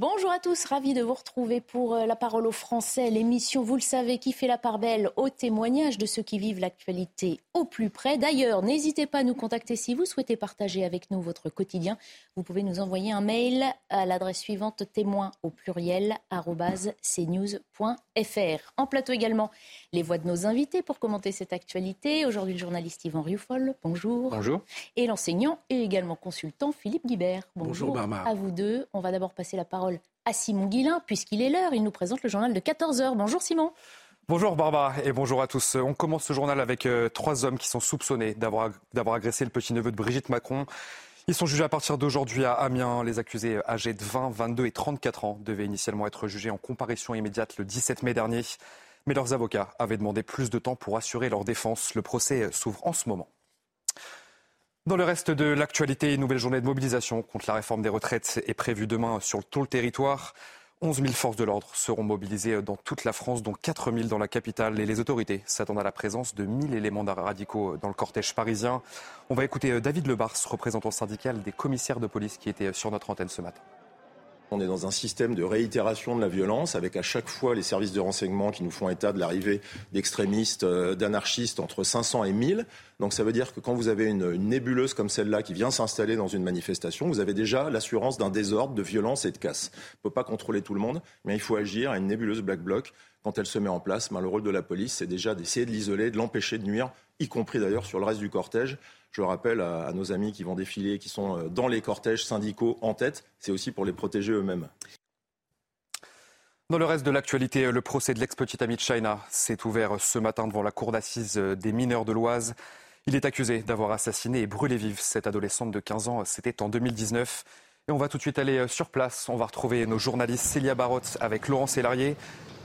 Bonjour à tous, ravi de vous retrouver pour euh, La Parole aux Français, l'émission, vous le savez, qui fait la part belle au témoignage de ceux qui vivent l'actualité au plus près. D'ailleurs, n'hésitez pas à nous contacter si vous souhaitez partager avec nous votre quotidien. Vous pouvez nous envoyer un mail à l'adresse suivante témoin au pluriel cnews.fr. En plateau également, les voix de nos invités pour commenter cette actualité. Aujourd'hui, le journaliste Yvan Rioufol, bonjour. Bonjour. Et l'enseignant et également consultant Philippe Guibert. Bonjour, bonjour à vous deux. On va d'abord passer la parole à Simon Guillain, puisqu'il est l'heure. Il nous présente le journal de 14h. Bonjour Simon. Bonjour Barbara et bonjour à tous. On commence ce journal avec euh, trois hommes qui sont soupçonnés d'avoir agressé le petit-neveu de Brigitte Macron. Ils sont jugés à partir d'aujourd'hui à Amiens. Les accusés âgés de 20, 22 et 34 ans devaient initialement être jugés en comparution immédiate le 17 mai dernier. Mais leurs avocats avaient demandé plus de temps pour assurer leur défense. Le procès s'ouvre en ce moment. Dans le reste de l'actualité, une nouvelle journée de mobilisation contre la réforme des retraites est prévue demain sur tout le territoire. 11 000 forces de l'ordre seront mobilisées dans toute la France, dont 4 000 dans la capitale. Et les autorités s'attendent à la présence de 1 000 éléments radicaux dans le cortège parisien. On va écouter David Lebars, représentant syndical des commissaires de police qui était sur notre antenne ce matin. On est dans un système de réitération de la violence, avec à chaque fois les services de renseignement qui nous font état de l'arrivée d'extrémistes, euh, d'anarchistes entre 500 et 1000. Donc ça veut dire que quand vous avez une, nébuleuse comme celle-là qui vient s'installer dans une manifestation, vous avez déjà l'assurance d'un désordre, de violence et de casse. On ne peut pas contrôler tout le monde, mais il faut agir à une nébuleuse black bloc. Quand elle se met en place, ben, le rôle de la police, c'est déjà d'essayer de l'isoler, de l'empêcher de nuire, y compris d'ailleurs sur le reste du cortège. Je rappelle à, nos amis qui vont défiler, qui sont euh, dans les cortèges syndicaux en tête, c'est aussi pour les protéger eux-mêmes. Dans le reste de l'actualité, le procès de l'ex-petite amie de China s'est ouvert ce matin devant la cour d'assises des mineurs de l'Oise. Il est accusé d'avoir assassiné et brûlé vive cette adolescente de 15 ans. C'était en 2019. Et on va tout de suite aller sur place. On va retrouver nos journalistes Célia Barotte avec Laurent Sélarié.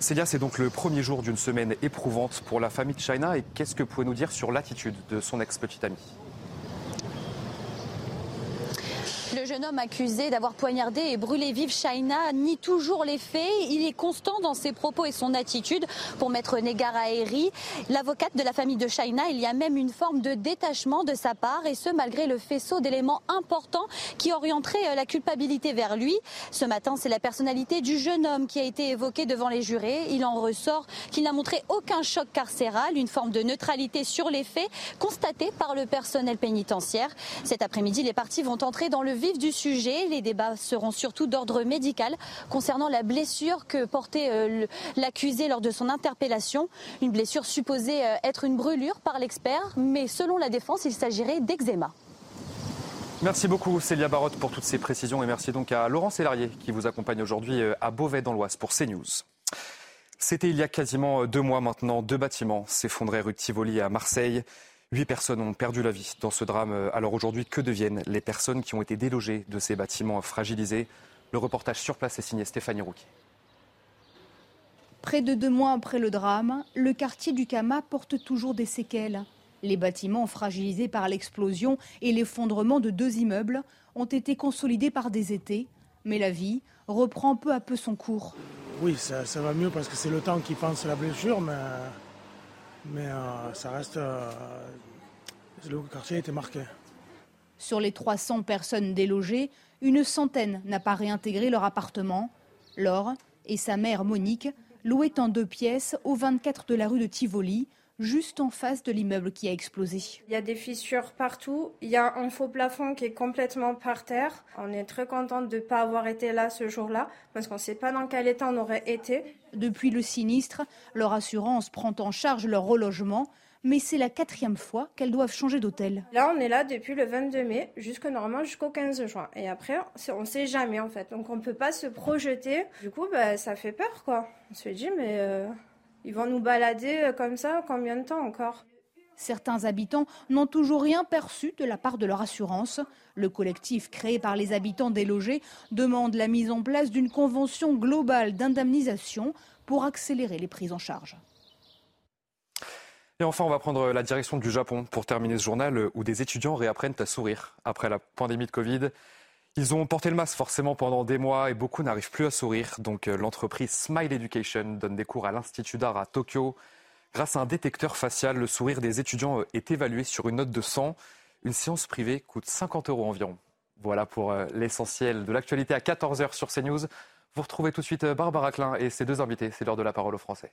Célia, c'est donc le premier jour d'une semaine éprouvante pour la famille de China. Et qu'est-ce que vous pouvez nous dire sur l'attitude de son ex-petite amie? Le jeune homme accusé d'avoir poignardé et brûlé vive Shaina nie toujours les faits. Il est constant dans ses propos et son attitude. Pour mettre Negara Eri, l'avocate de la famille de Shaina, il y a même une forme de détachement de sa part et ce malgré le faisceau d'éléments importants qui orienteraient euh, la culpabilité vers lui. Ce matin, c'est la personnalité du jeune homme qui a été évoquée devant les jurés. Il en ressort qu'il n'a montré aucun choc carcéral, une forme de neutralité sur les faits constatée par le personnel pénitentiaire. Cet après-midi, les parties vont entrer dans le vif du sujet. Les débats seront surtout d'ordre médical concernant la blessure que portait euh, l'accusé lors de son interpellation. Une blessure supposée euh, être une brûlure par l'expert, mais selon la défense, il s'agirait d'eczéma. Merci beaucoup Célia Barotte pour toutes ces précisions et merci donc à Laurent Sélarié qui vous accompagne aujourd'hui euh, à Beauvais dans l'Oise pour CNews. C'était il y a quasiment deux mois maintenant, deux bâtiments s'effondraient rue Tivoli à Marseille. Huit personnes ont perdu la vie dans ce drame. Alors aujourd'hui, que deviennent les personnes qui ont été délogées de ces bâtiments fragilisés Le reportage sur place est signé Stéphanie Rouquier. Près de deux mois après le drame, le quartier du Kama porte toujours des séquelles. Les bâtiments fragilisés par l'explosion et l'effondrement de deux immeubles ont été consolidés par des étés, mais la vie reprend peu à peu son cours. Oui, ça, va mieux parce que c'est le temps qui pense la blessure, mais mais euh, ça reste. Euh, le quartier été marqué. Sur les 300 personnes délogées, une centaine n'a pas réintégré leur appartement. Laure et sa mère Monique louaient en deux pièces au 24 de la rue de Tivoli, juste en face de l'immeuble qui a explosé. Il y a des fissures partout. Il y a un faux plafond qui est complètement par terre. On est très contente de ne pas avoir été là ce jour-là parce qu'on ne sait pas dans quel état on aurait été. Depuis le sinistre, leur assurance prend en charge leur relogement. Mais c'est la quatrième fois qu'elles doivent changer d'hôtel. Là, on est là depuis le 22 mai, jusque normalement jusqu'au 15 juin. Et après, on ne sait jamais en fait. Donc on ne peut pas se projeter. Du coup, bah, ça fait peur quoi. On se dit, mais euh, ils vont nous balader euh, comme ça combien de temps encore? Certains habitants n'ont toujours rien perçu de la part de leur assurance. Le collectif créé par les habitants délogés demande la mise en place d'une convention globale d'indemnisation pour accélérer les prises en charge. Et enfin, on va prendre la direction du Japon pour terminer ce journal où des étudiants réapprennent à sourire après la pandémie de Covid. Ils ont porté le masque forcément pendant des mois et beaucoup n'arrivent plus à sourire. Donc euh, l'entreprise Smile Education donne des cours à l'Institut d'art à Tokyo. Grâce à un détecteur facial, le sourire des étudiants euh, est évalué sur une note de 100. Une séance privée coûte 50 euros environ. Voilà pour euh, l'essentiel de l'actualité à 14h sur CNews. Vous retrouvez tout de suite Barbara Klein et ses deux invités. C'est l'heure de la parole aux Français.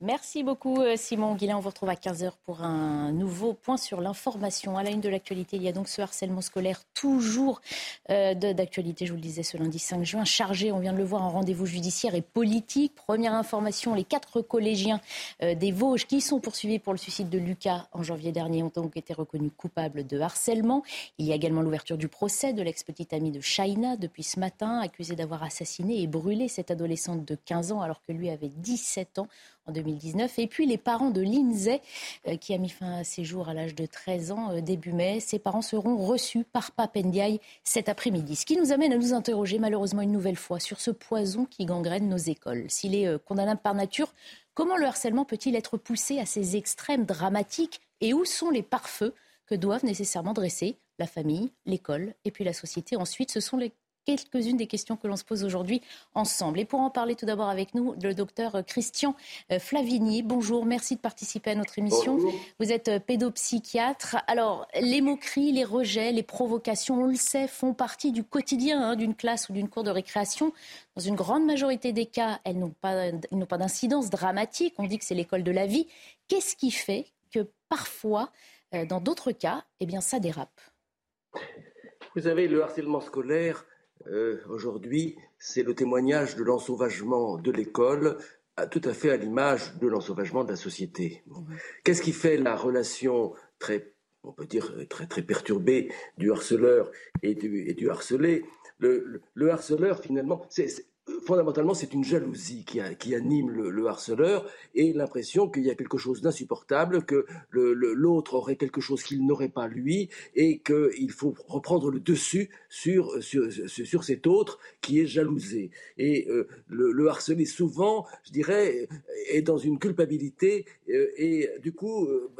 Merci beaucoup euh, Simon Guillain. On vous retrouve à 15h pour un nouveau point sur l'information. À la une de l'actualité, il y a donc ce harcèlement scolaire toujours euh, d'actualité, je vous le disais, ce lundi 5 juin, chargé, on vient de le voir, en rendez-vous judiciaire et politique. Première information, les quatre collégiens euh, des Vosges qui sont poursuivis pour le suicide de Lucas en janvier dernier ont donc été reconnus coupables de harcèlement. Il y a également l'ouverture du procès de l'ex-petite amie de Shaina depuis ce matin, accusée d'avoir assassiné et brûlé cette adolescente de 15 ans alors que lui avait 17 ans en 2019. Et puis les parents de Lindsay, euh, qui a mis fin à ses jours à l'âge de 13 ans euh, début mai, ses parents seront reçus par Papendiaï cet après-midi. Ce qui nous amène à nous interroger malheureusement une nouvelle fois sur ce poison qui gangrène nos écoles. S'il est euh, condamnable par nature, comment le harcèlement peut-il être poussé à ces extrêmes dramatiques et où sont les pare-feux que doivent nécessairement dresser la famille, l'école et puis la société Ensuite, ce sont les quelques-unes des questions que l'on se pose aujourd'hui ensemble. Et pour en parler tout d'abord avec nous, le docteur Christian euh, Flavigny. Bonjour, merci de participer à notre émission. Vous êtes euh, pédopsychiatre. Alors, les moqueries, les rejets, les provocations, on le sait, font partie du quotidien hein, d'une classe ou d'une cour de récréation. Dans une grande majorité des cas, elles n'ont pas, pas d'incidence dramatique. On dit que c'est l'école de la vie. Qu'est-ce qui fait que parfois, euh, dans d'autres cas, eh bien, ça dérape? Vous savez, le harcèlement scolaire, euh, aujourd'hui, c'est le témoignage de l'ensauvagement de l'école, tout à fait à l'image de l'ensauvagement de la société. Qu'est-ce qui fait la relation très, on peut dire, très, très perturbée du harceleur et du, et du harcelé? Le, le, harceleur, finalement, c'est fondamentalement, c'est une jalousie qui, anime le, harceleur et l'impression qu'il y a quelque chose d'insupportable, que l'autre aurait quelque chose qu'il n'aurait pas lui et qu'il faut reprendre le dessus sur, sur, cet autre qui est jalousé. Et euh, le, harcelé, souvent, je dirais, est dans une culpabilité euh, et du coup, euh,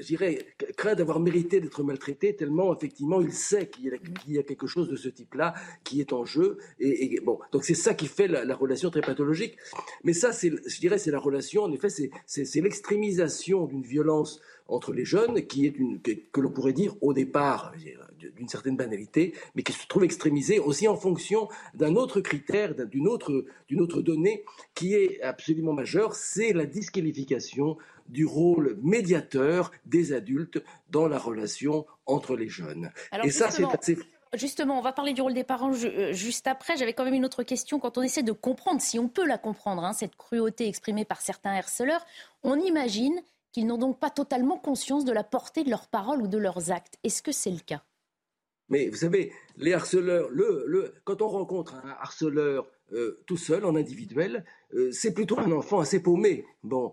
je dirais, craint d'avoir mérité d'être maltraité tellement, effectivement, il sait qu'il y, a quelque chose de ce type-là qui est en jeu. Et bon, donc c'est ça qui fait la, relation très pathologique. Mais ça, je dirais, c'est la relation, en effet, c'est l'extrémisation d'une violence entre les jeunes qui est une, que, l'on pourrait dire au départ d'une certaine banalité, mais qui se trouve extrémisée aussi en fonction d'un autre critère, d'une autre, d'une autre donnée qui est absolument majeure, c'est la disqualification du rôle médiateur des adultes dans la relation entre les jeunes. Et ça, c'est assez Justement, on va parler du rôle des parents euh, juste après. J'avais quand même une autre question. Quand on essaie de comprendre, si on peut la comprendre, hein, cette cruauté exprimée par certains harceleurs, on imagine qu'ils n'ont donc pas totalement conscience de la portée de leurs paroles ou de leurs actes. Est-ce que c'est le cas? Mais vous savez, les harceleurs, le, quand on rencontre un harceleur euh, tout seul, en individuel, euh, c'est plutôt un enfant assez paumé. Bon,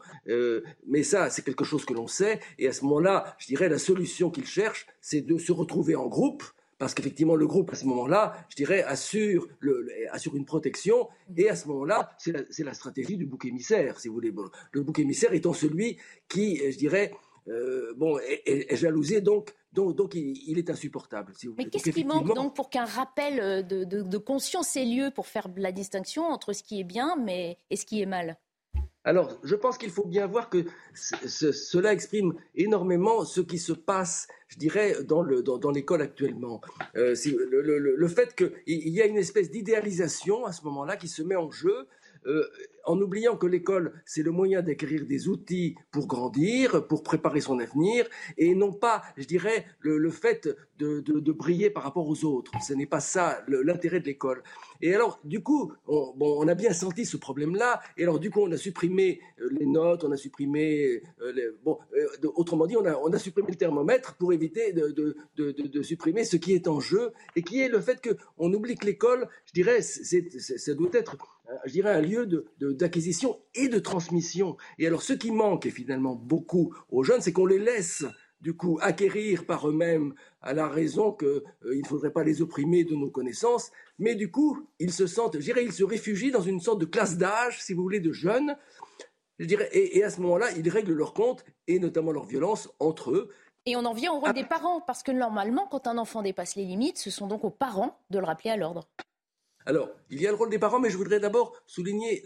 mais ça, c'est quelque chose que l'on sait. Et à ce moment-là, je dirais, la solution qu'il cherche, c'est de se retrouver en groupe parce qu'effectivement, le groupe, à ce moment-là, je dirais, assure, le, assure une protection, et à ce moment-là, c'est la, stratégie du bouc émissaire, si vous voulez. le bouc émissaire étant celui qui, je dirais, euh, bon, est, jalousé, donc, donc, donc il, est insupportable. Si vous Mais qu'est-ce qui manque donc pour qu'un rappel euh, de, de, conscience ait lieu pour faire la distinction entre ce qui est bien mais, et ce qui est mal? Alors, je pense qu'il faut bien voir que cela exprime énormément ce qui se passe, je dirais, dans l'école actuellement. Euh, le, fait qu'il y a une espèce d'idéalisation à ce moment-là qui se met en jeu. Euh, en oubliant que l'école, c'est le moyen d'acquérir des outils pour grandir, pour préparer son avenir, et non pas, je dirais, le, fait de, briller par rapport aux autres. Ce n'est pas ça l'intérêt de l'école. Et alors, du coup, on, bon, on a bien senti ce problème-là, et alors, du coup, on a supprimé euh, les notes, on a supprimé, euh, bon, euh, autrement dit, on a, on a supprimé le thermomètre pour éviter de, de, supprimer ce qui est en jeu, et qui est le fait qu'on oublie que l'école, je dirais, ça doit être, je dirais, un lieu de d'acquisition et de transmission. Et alors, ce qui manque, et finalement beaucoup aux jeunes, c'est qu'on les laisse du coup acquérir par eux-mêmes à la raison qu'il euh, ne faudrait pas les opprimer de nos connaissances, mais du coup, ils se sentent, je dirais, ils se réfugient dans une sorte de classe d'âge, si vous voulez, de jeunes, je dirais, et, à ce moment-là, ils règlent leur compte, et notamment leur violence, entre eux. Et on en vient au rôle des parents, parce que normalement, quand un enfant dépasse les limites, ce sont donc aux parents de le rappeler à l'ordre. Alors, il y a le rôle des parents, mais je voudrais d'abord souligner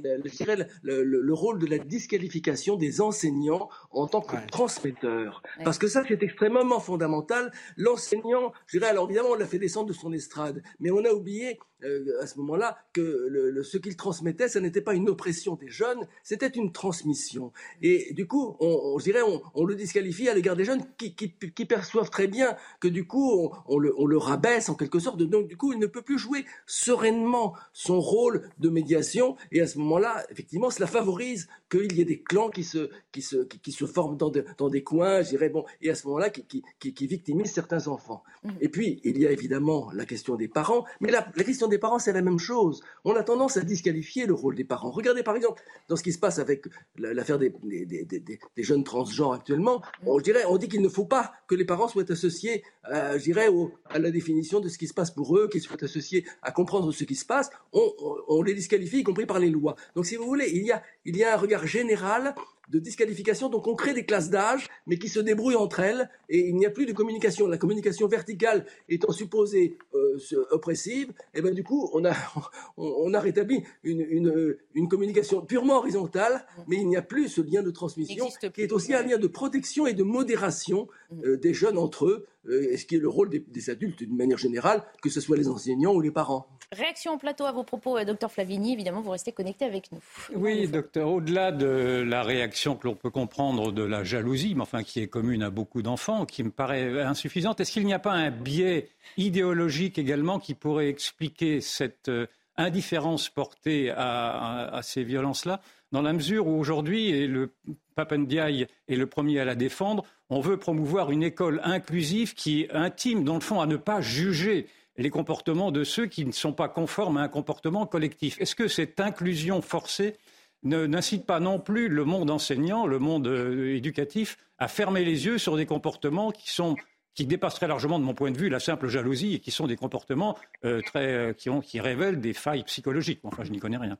le, rôle de la disqualification des enseignants en tant que transmetteurs. Parce que ça, c'est extrêmement fondamental. L'enseignant, je dirais, alors évidemment, on l'a fait descendre de son estrade, mais on a oublié euh, à ce moment-là que le, ce qu'il transmettait, ce n'était pas une oppression des jeunes, c'était une transmission. Et du coup, on, je dirais, on, le disqualifie à l'égard des jeunes qui, qui, perçoivent très bien que du coup, on, le, on, le, rabaisse en quelque sorte. Donc du coup, il ne peut plus jouer sereinement son rôle de médiation. Et à ce moment-là, effectivement, cela favorise qu'il y ait des clans qui se, qui se, qui, se forment dans, dans, des coins, je dirais, bon, et à ce moment-là, qui, qui, victimisent certains enfants. Mmh. Et puis, il y a évidemment la question des parents, mais la, la question des parents, c'est la même chose. On a tendance à disqualifier le rôle des parents. Regardez par exemple dans ce qui se passe avec l'affaire des, des, des, des, jeunes transgenres actuellement. On, dirait, on dit qu'il ne faut pas que les parents soient associés, euh, je dirais, à la définition de ce qui se passe pour eux, qu'ils soient associés à comprendre ce qui se passe. On, on, on les disqualifie, y compris par les lois. Donc, si vous voulez, il y a, il y a un regard général de disqualification. Donc on crée des classes d'âge, mais qui se débrouillent entre elles, et il n'y a plus de communication. La communication verticale étant supposée euh, oppressive, et eh ben du coup on a on, a rétabli une, une, une, communication purement horizontale, mais il n'y a plus ce lien de transmission qui est aussi un lien de protection et de modération euh, des jeunes entre eux, euh, ce qui est le rôle des, adultes d'une manière générale, que ce soit les enseignants ou les parents. Réaction au plateau à vos propos, euh, docteur Flavigny. Évidemment, vous restez connecté avec nous. Oui, docteur. Au-delà de la réaction que l'on peut comprendre de la jalousie, mais enfin qui est commune à beaucoup d'enfants, qui me paraît insuffisante, est-ce qu'il n'y a pas un biais idéologique également qui pourrait expliquer cette indifférence portée à ces violences-là dans la mesure où aujourd'hui, et le Papendiaï est le premier à la défendre, on veut promouvoir une école inclusive qui intime, dans le fond, à ne pas juger les comportements de ceux qui ne sont pas conformes à un comportement collectif? Est-ce que cette inclusion forcée n'incite pas non plus le monde enseignant, le monde euh, éducatif, à fermer les yeux sur des comportements qui sont qui dépassent très largement, de mon point de vue, la simple jalousie et qui sont des comportements euh, très, euh, qui, ont, qui révèlent des failles psychologiques. Enfin, je n'y connais rien.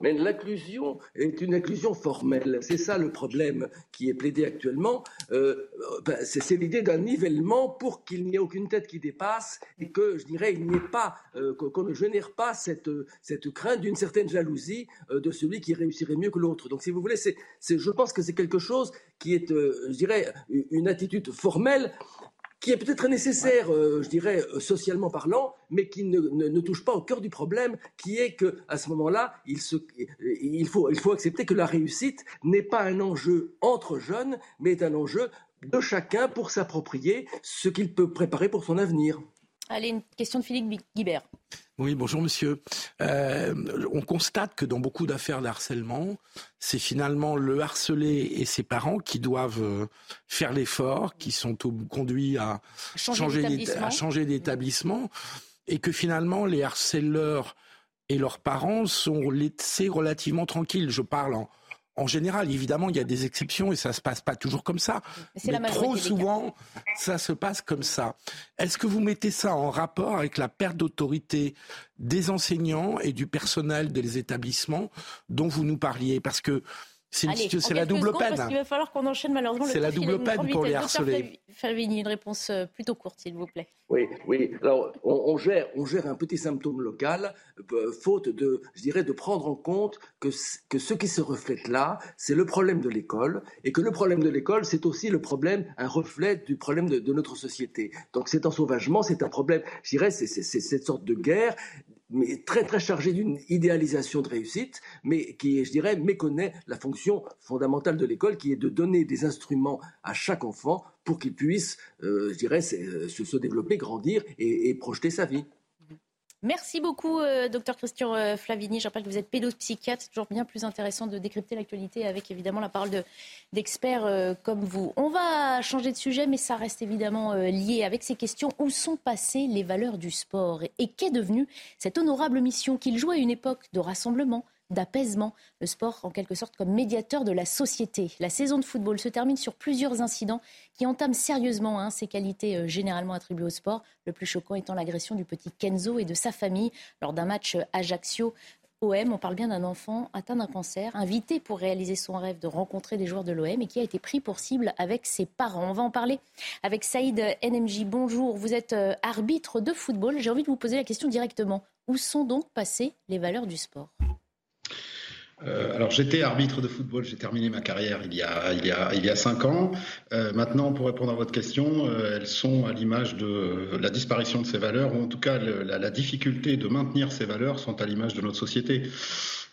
Mais l'inclusion est une inclusion formelle. C'est ça le problème qui est plaidé actuellement. Euh, ben, c'est l'idée d'un nivellement pour qu'il n'y ait aucune tête qui dépasse et que, je dirais, il n'y ait pas, euh, qu'on ne génère pas cette, cette crainte d'une certaine jalousie euh, de celui qui réussirait mieux que l'autre. Donc, si vous voulez, c'est, je pense que c'est quelque chose qui est, je dirais, une attitude formelle qui est peut-être nécessaire, euh, je dirais, euh, socialement parlant, mais qui ne, ne, touche pas au cœur du problème, qui est que à ce moment-là, il, il, faut, il faut accepter que la réussite n'est pas un enjeu entre jeunes, mais est un enjeu de chacun pour s'approprier ce qu'il peut préparer pour son avenir. Allez, une question de Philippe Guibert. Oui, bonjour monsieur. Euh, on constate que dans beaucoup d'affaires d'harcèlement, c'est finalement le harcelé et ses parents qui doivent euh, faire l'effort, qui sont conduits à changer d'établissement, et que finalement les harceleurs et leurs parents sont laissés relativement tranquilles. Je parle en, en général, évidemment, il y a des exceptions et ça se passe pas toujours comme ça. Mais, trop souvent, ça se passe comme ça. Est-ce que vous mettez ça en rapport avec la perte d'autorité des enseignants et du personnel des établissements dont vous nous parliez? Parce que c'est la double peine. il va falloir qu'on enchaîne malheureusement. C'est la double peine pour les harcelés. Falvini, une réponse euh, plutôt courte, s'il vous plaît. Oui, oui. Alors, on, gère, on gère un petit symptôme local, euh, faute de, je dirais, de prendre en compte que, que ce qui se reflète là, c'est le problème de l'école, et que le problème de l'école, c'est aussi le problème, un reflet du problème de, de notre société. Donc, cet ensauvagement, c'est un problème, je dirais, c'est cette sorte de guerre mais très très chargé d'une idéalisation de réussite, mais qui, je dirais, méconnaît la fonction fondamentale de l'école, qui est de donner des instruments à chaque enfant pour qu'il puisse, euh, je dirais, se, se, développer, grandir et projeter sa vie. Merci beaucoup, euh, docteur Christian euh, Flavini. Je rappelle que vous êtes pédopsychiatre. C'est toujours bien plus intéressant de décrypter l'actualité avec évidemment la parole d'experts euh, comme vous. On va changer de sujet, mais ça reste évidemment lié avec ces questions. Où sont passées les valeurs du sport? Et qu'est devenue cette honorable mission qu'il jouait à une époque de rassemblement d'apaisement. Le sport, en quelque sorte, comme médiateur de la société. La saison de football se termine sur plusieurs incidents qui entament sérieusement hein, ces qualités euh, généralement attribuées au sport. Le plus choquant étant l'agression du petit Kenzo et de sa famille lors d'un match euh, Ajaccio. OM, on parle bien d'un enfant atteint d'un cancer, invité pour réaliser son rêve de rencontrer des joueurs de l'OM et qui a été pris pour cible avec ses parents. On va en parler avec Saïd NMJ. Bonjour, vous êtes euh, arbitre de football. J'ai envie de vous poser la question directement. Où sont donc passées les valeurs du sport? Euh, alors j'étais arbitre de football, j'ai terminé ma carrière il y a il y a il y a cinq ans. Euh, maintenant, pour répondre à votre question, euh, elles sont à l'image de la disparition de ces valeurs, ou en tout cas la, la, difficulté de maintenir ces valeurs sont à l'image de notre société.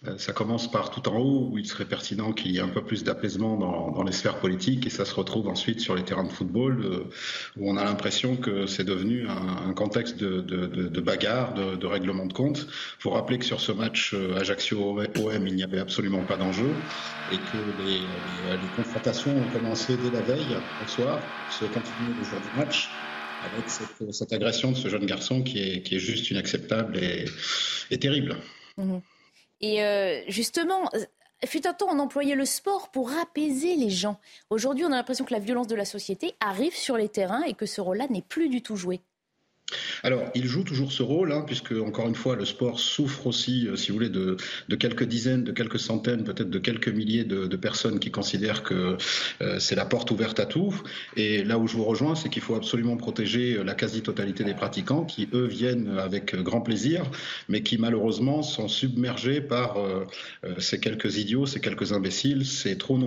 Euh, ça commence par tout en haut, où il serait pertinent qu'il y ait un peu plus d'apaisement dans, les sphères politiques, et ça se retrouve ensuite sur les terrains de football, euh, où on a l'impression que c'est devenu un, contexte de, bagarre, de, règlement de compte. Il faut rappeler que sur ce match euh, Ajaccio-OM, il n'y avait absolument pas d'enjeu, et que les, les, confrontations ont commencé dès la veille, au soir, se continuer le jour du match avec cette, agression de ce jeune garçon qui est, juste inacceptable et, terrible. Mmh. Et euh, justement, euh, fut un temps, on employait le sport pour apaiser les gens. Aujourd'hui, on a l'impression que la violence de la société arrive sur les terrains et que ce rôle-là n'est plus du tout joué. Alors, il joue toujours ce rôle, hein, puisque encore une fois, le sport souffre aussi, euh, si vous voulez, de, quelques dizaines, de quelques centaines, peut-être de quelques milliers de, personnes qui considèrent que euh, c'est la porte ouverte à tout. Et là où je vous rejoins, c'est qu'il faut absolument protéger la quasi-totalité des pratiquants, qui eux viennent avec grand plaisir, mais qui malheureusement sont submergés par euh, euh ces quelques idiots, ces quelques imbéciles, ces trop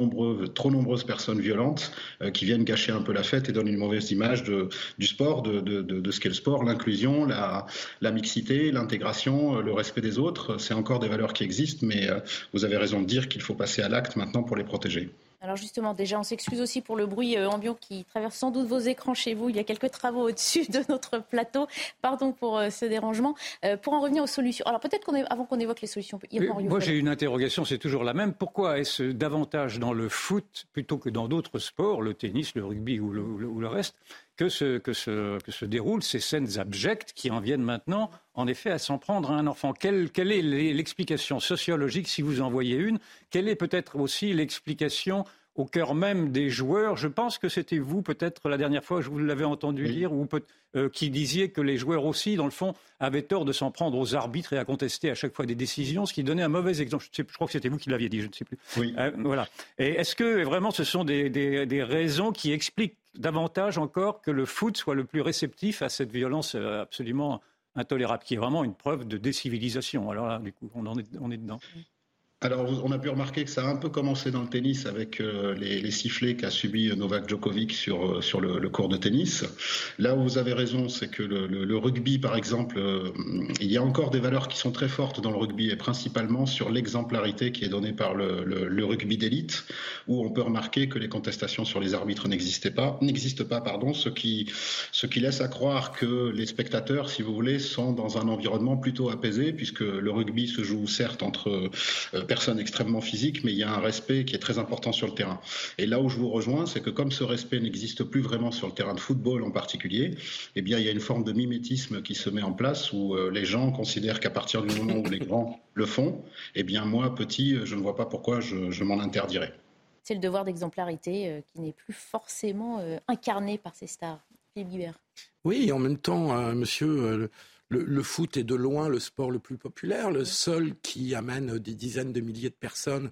trop nombreuses personnes violentes euh, qui viennent gâcher un peu la fête et donnent une mauvaise image du sport, de ce qu'est le sport l'inclusion, la, la, mixité, l'intégration, euh, le respect des autres, c'est encore des valeurs qui existent, mais euh, vous avez raison de dire qu'il faut passer à l'acte maintenant pour les protéger. Alors justement, déjà, on s'excuse aussi pour le bruit euh, ambiant qui traverse sans doute vos écrans chez vous. Il y a quelques travaux au-dessus de notre plateau. Pardon pour ce dérangement. pour en revenir aux solutions. Alors peut-être qu'on avant qu'on évoque les solutions. moi, j'ai une interrogation, c'est toujours la même. Pourquoi est-ce davantage dans le foot plutôt que dans d'autres sports, le tennis, le rugby ou le, ou le reste, que se, que, se, que se, déroulent ces scènes abjectes qui en viennent maintenant, en effet, à s'en prendre à un enfant. Quelle, quelle est l'explication sociologique, si vous en voyez une Quelle est peut-être aussi l'explication au cœur même des joueurs? Je pense que c'était vous, peut-être, la dernière fois, je vous l'avais entendu oui. dire, ou euh, qui disiez que les joueurs aussi, dans le fond, avaient tort de s'en prendre aux arbitres et à contester à chaque fois des décisions, ce qui donnait un mauvais exemple. Je, sais, je crois que c'était vous qui l'aviez dit, je ne sais plus. Oui. Euh, voilà. Et est-ce que vraiment ce sont des, des, des raisons qui expliquent davantage encore que le foot soit le plus réceptif à cette violence euh, absolument intolérable, qui est vraiment une preuve de décivilisation. Alors là, du coup, on, en est, on est dedans. Alors, on a pu remarquer que ça a un peu commencé dans le tennis avec euh, les, sifflets qu'a subi Novak Djokovic sur, euh, sur le, le, cours de tennis. Là où vous avez raison, c'est que le, rugby, par exemple, euh, il y a encore des valeurs qui sont très fortes dans le rugby et principalement sur l'exemplarité qui est donnée par le, rugby d'élite, où on peut remarquer que les contestations sur les arbitres n'existaient pas, n'existent pas, pardon, ce qui, ce qui laisse à croire que les spectateurs, si vous voulez, sont dans un environnement plutôt apaisé, puisque le rugby se joue certes entre personne extrêmement physique, mais il y a un respect qui est très important sur le terrain. Et là où je vous rejoins, c'est que comme ce respect n'existe plus vraiment sur le terrain de football en particulier, eh bien, il y a une forme de mimétisme qui se met en place où euh, les gens considèrent qu'à partir du moment où les grands le font, eh bien, moi, petit, je ne vois pas pourquoi je, je m'en interdirais. C'est le devoir d'exemplarité euh, qui n'est plus forcément euh, incarné par ces stars. Philippe Guibert. Oui, en même temps, euh, monsieur, le, le, foot est de loin le sport le plus populaire, le seul qui amène des dizaines de milliers de personnes,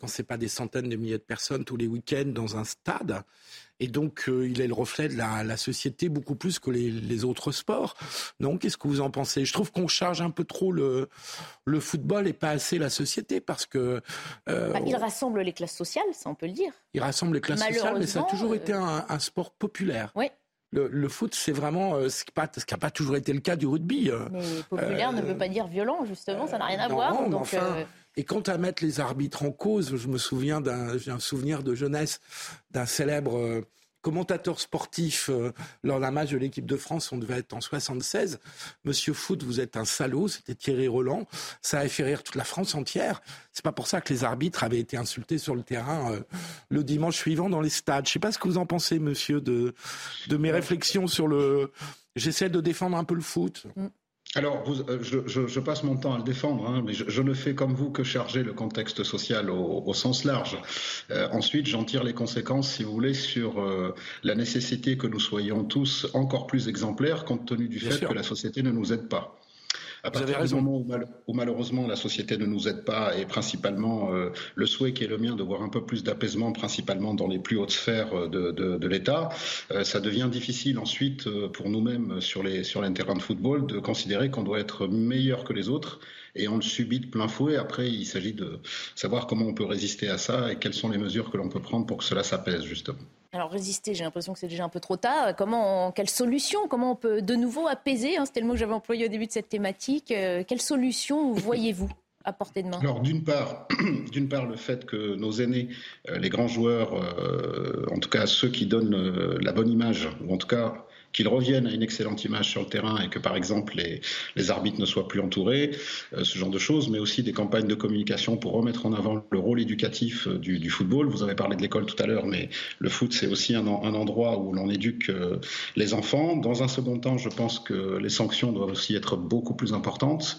quand ce n'est pas des centaines de milliers de personnes, tous les week-ends dans un stade. Et donc, euh, il est le reflet de la, la, société beaucoup plus que les, les autres sports. Donc, qu'est-ce que vous en pensez? Je trouve qu'on charge un peu trop le, le football et pas assez la société parce que. Euh, bah, il rassemble les classes sociales, ça on peut le dire. Il rassemble les classes sociales, mais ça a toujours euh... été un, un sport populaire. Oui. Le, le, foot, c'est vraiment euh, ce qui n'a pas, toujours été le cas du rugby. Mais populaire euh, ne veut pas dire violent, justement, ça n'a rien à non, voir. Donc, enfin, euh... Et quant à mettre les arbitres en cause, je me souviens d'un, j'ai un souvenir de jeunesse d'un célèbre euh, commentateur sportif euh, lors d'un match de l'équipe de France, on devait être en 76. Monsieur Foot, vous êtes un salaud, c'était Thierry Roland. Ça a fait rire toute la France entière. C'est pas pour ça que les arbitres avaient été insultés sur le terrain euh, le dimanche suivant dans les stades. Je sais pas ce que vous en pensez, monsieur, de, de mes réflexions sur le. J'essaie de défendre un peu le foot. Mm. Alors, vous, euh, je, je, je, passe mon temps à le défendre, hein, mais je, je, ne fais comme vous que charger le contexte social au, au sens large. Euh, ensuite, j'en tire les conséquences, si vous voulez, sur euh, la nécessité que nous soyons tous encore plus exemplaires, compte tenu du Bien fait sûr. que la société ne nous aide pas. À partir du moment où, malheureusement la société ne nous aide pas et principalement euh, le souhait qui est le mien de voir un peu plus d'apaisement, principalement dans les plus hautes sphères euh, de, l'État, euh, ça devient difficile ensuite pour nous-mêmes sur les, sur les terrains de football de considérer qu'on doit être meilleur que les autres et on le subit de plein fouet. Après, il s'agit de savoir comment on peut résister à ça et quelles sont les mesures que l'on peut prendre pour que cela s'apaise justement. Alors résister, j'ai l'impression que c'est déjà un peu trop tard. Comment, quelle solution Comment on peut de nouveau apaiser hein, C'était le mot que j'avais employé au début de cette thématique. Euh, quelle solution voyez-vous à portée de main? Alors d'une part, le fait que nos aînés, euh, les grands joueurs, euh, en tout cas ceux qui donnent la bonne image, ou en tout cas qu'ils reviennent à une excellente image sur le terrain et que par exemple les, arbitres ne soient plus entourés, euh, ce genre de choses, mais aussi des campagnes de communication pour remettre en avant le rôle éducatif euh, du, football. Vous avez parlé de l'école tout à l'heure, mais le foot c'est aussi un, endroit où l'on éduque euh, les enfants. Dans un second temps, je pense que les sanctions doivent aussi être beaucoup plus importantes.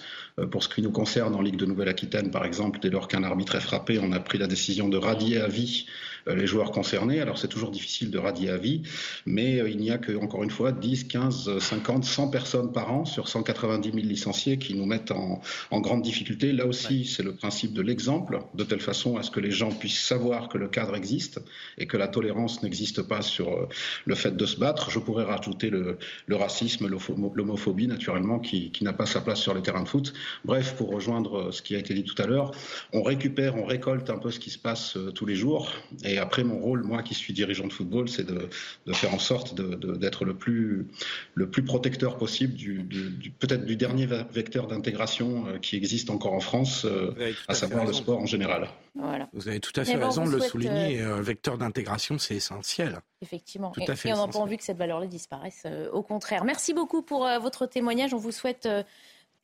Pour ce qui nous concerne en Ligue de Nouvelle-Aquitaine, par exemple, dès lors qu'un arbitre est frappé, on a pris la décision de radier à vie les joueurs concernés. Alors c'est toujours difficile de radier à vie, mais euh, il n'y a que, encore une fois, 10, 15, 50, 100 personnes par an sur 190 000 licenciés qui nous mettent en, grande difficulté. Là aussi, c'est le principe de l'exemple, de telle façon à ce que les gens puissent savoir que le cadre existe et que la tolérance n'existe pas sur euh, le fait de se battre. Je pourrais rajouter le, racisme, l'homophobie, naturellement, qui, qui n'a pas sa place sur les terrains de foot. Bref, pour rejoindre ce qui a été dit tout à l'heure, on récupère, on récolte un peu ce qui se passe tous les jours. Et après, mon rôle, moi qui suis dirigeant de football, c'est de, faire en sorte d'être le, plus, le plus protecteur possible du, peut-être du dernier vecteur d'intégration euh, qui existe encore en France, euh, à savoir le sport en général. Vous avez tout à fait raison de le souligner. Euh, un vecteur d'intégration, c'est essentiel. Effectivement. et, on n'a pas envie que cette valeur-là disparaisse. au contraire. Merci beaucoup pour votre témoignage. On vous souhaite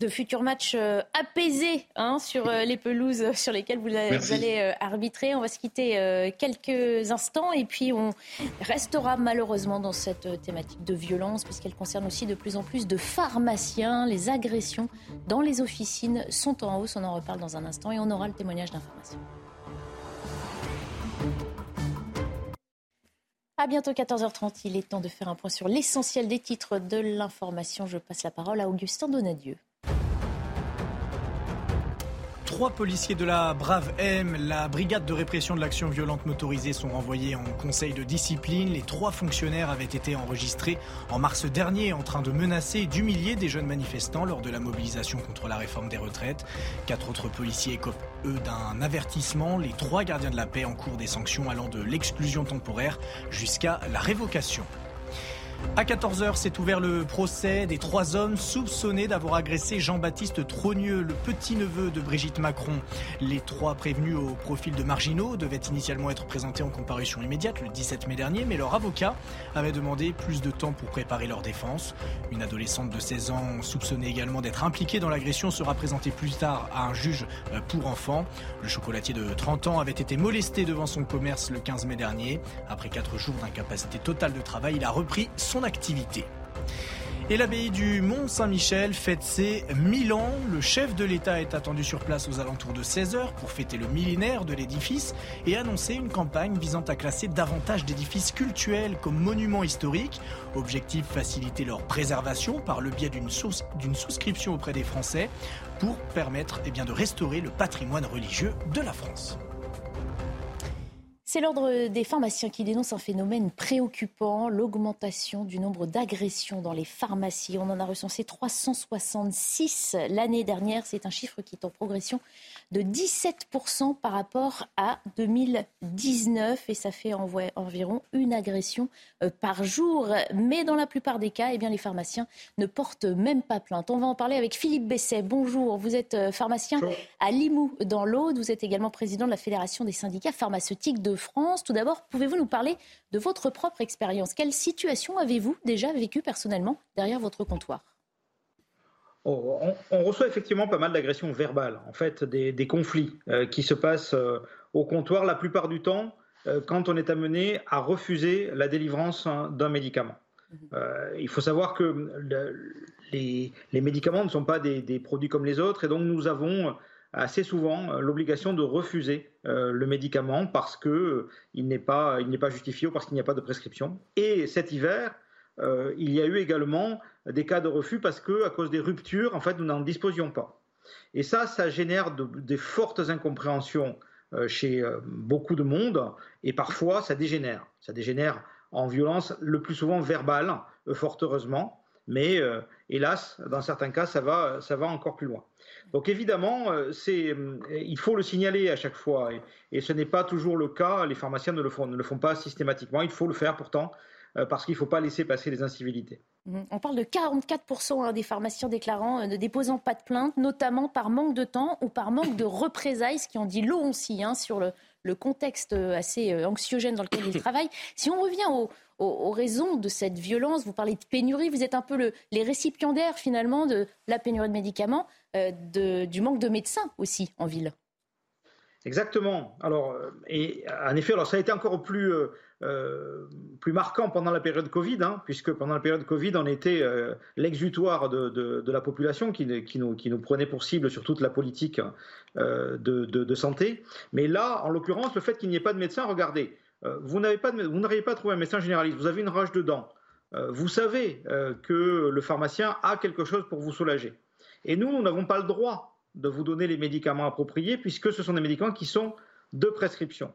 de futurs matchs euh, apaisés hein, sur euh, les pelouses sur lesquelles vous, allez euh, arbitrer. On va se quitter quelques instants et puis on restera malheureusement dans cette thématique de violence puisqu'elle concerne aussi de plus en plus de pharmaciens. Les agressions dans les officines sont en hausse. On en reparle dans un instant et on aura le témoignage d'information. À bientôt 14h30, il est temps de faire un point sur l'essentiel des titres de l'information. Je passe la parole à Augustin Donadieu. Trois policiers de la Brave M, la brigade de répression de l'action violente motorisée, sont renvoyés en conseil de discipline. Les trois fonctionnaires avaient été enregistrés en mars dernier en train de menacer et d'humilier des jeunes manifestants lors de la mobilisation contre la réforme des retraites. Quatre autres policiers écopent, eux, d'un avertissement. Les trois gardiens de la paix en des sanctions allant de l'exclusion temporaire jusqu'à la révocation. À 14h, s'est ouvert le procès des trois hommes soupçonnés d'avoir agressé Jean-Baptiste Trogneux, le petit-neveu de Brigitte Macron. Les trois prévenus au profil de marginaux devaient initialement être présentés en comparution immédiate le 17 mai dernier, mais leur avocat avait demandé plus de temps pour préparer leur défense. Une adolescente de 16 ans soupçonnée également d'être impliquée dans l'agression sera présentée plus tard à un juge euh, pour enfants. Le chocolatier de 30 ans avait été molesté devant son commerce le 15 mai dernier. Après quatre jours d'incapacité totale de travail, il a repris son activité. Et l'abbaye du Mont-Saint-Michel fête ses 1000 ans. Le chef de l'État est attendu sur place aux alentours de 16h pour fêter le millénaire de l'édifice et annoncer une campagne visant à classer davantage d'édifices cultuels comme monuments historiques. Objectif faciliter leur préservation par le biais d'une souscription auprès des Français pour permettre eh de restaurer le patrimoine religieux de la France. C'est l'ordre des pharmaciens qui dénonce un phénomène préoccupant, l'augmentation du nombre d'agressions dans les pharmacies. On en a recensé 366 l'année dernière. C'est un chiffre qui est en progression de 17% par rapport à 2019 et ça fait environ une agression euh, par jour. Mais dans la plupart des cas, eh bien, les pharmaciens ne portent même pas plainte. On va en parler avec Philippe Besset. Bonjour, vous êtes euh, pharmacien à Limoux dans l'Aude. Vous êtes également président de la Fédération des syndicats pharmaceutiques de France. Tout d'abord, pouvez-vous nous parler de votre propre expérience? Quelle situation avez-vous déjà vécue personnellement derrière votre comptoir? Oh, on, reçoit effectivement pas mal d'agressions verbales, en fait, des, conflits euh, qui se passent euh, au comptoir la plupart du temps euh, quand on est amené à refuser la délivrance hein, d'un médicament. Mhm. il faut savoir que les, médicaments ne sont pas des, produits comme les autres et donc nous avons assez souvent l'obligation de refuser le médicament parce qu'il n'est pas, pas justifié ou parce qu'il n'y a pas de prescription. Et cet hiver, il y a eu également des cas de refus parce que, à cause des ruptures, en fait, nous n'en disposions pas. Et ça, ça génère des fortes incompréhensions chez beaucoup de monde, et parfois ça dégénère. Ça dégénère en violence, le plus souvent verbale, fort heureusement, mais hélas, dans certains cas, ça va, encore plus loin. Donc évidemment, euh, euh, il faut le signaler à chaque fois, et, ce n'est pas toujours le cas. Les pharmaciens ne le, font, pas systématiquement. Il faut le faire pourtant, euh, parce qu'il ne faut pas laisser passer les incivilités. Mmh. On parle de 44% hein, des pharmaciens déclarant ne déposant pas de plainte, notamment par manque de temps ou par manque de représailles, ce qui en dit long aussi hein, sur le, contexte assez anxiogène dans lequel ils travaillent. Si on revient au, aux, raisons de cette violence. Vous parlez de pénurie, vous êtes un peu les récipiendaires finalement de la pénurie de médicaments, euh, du manque de médecins aussi en ville. Exactement. Alors, euh, et en effet, alors ça a été encore plus, euh, plus marquant pendant la période Covid, hein, puisque pendant la période Covid, on était l'exutoire de, la population qui, nous, prenait pour cible sur toute la politique de, de, santé. Mais là, en l'occurrence, le fait qu'il n'y ait pas de médecins, regardez, euh, vous n'avez pas, vous un médecin généraliste, vous avez une rage de dents, euh, vous savez euh, que le pharmacien a quelque chose pour vous soulager. Et nous, nous n'avons pas le droit de vous donner les médicaments appropriés puisque ce sont des médicaments qui sont de prescription.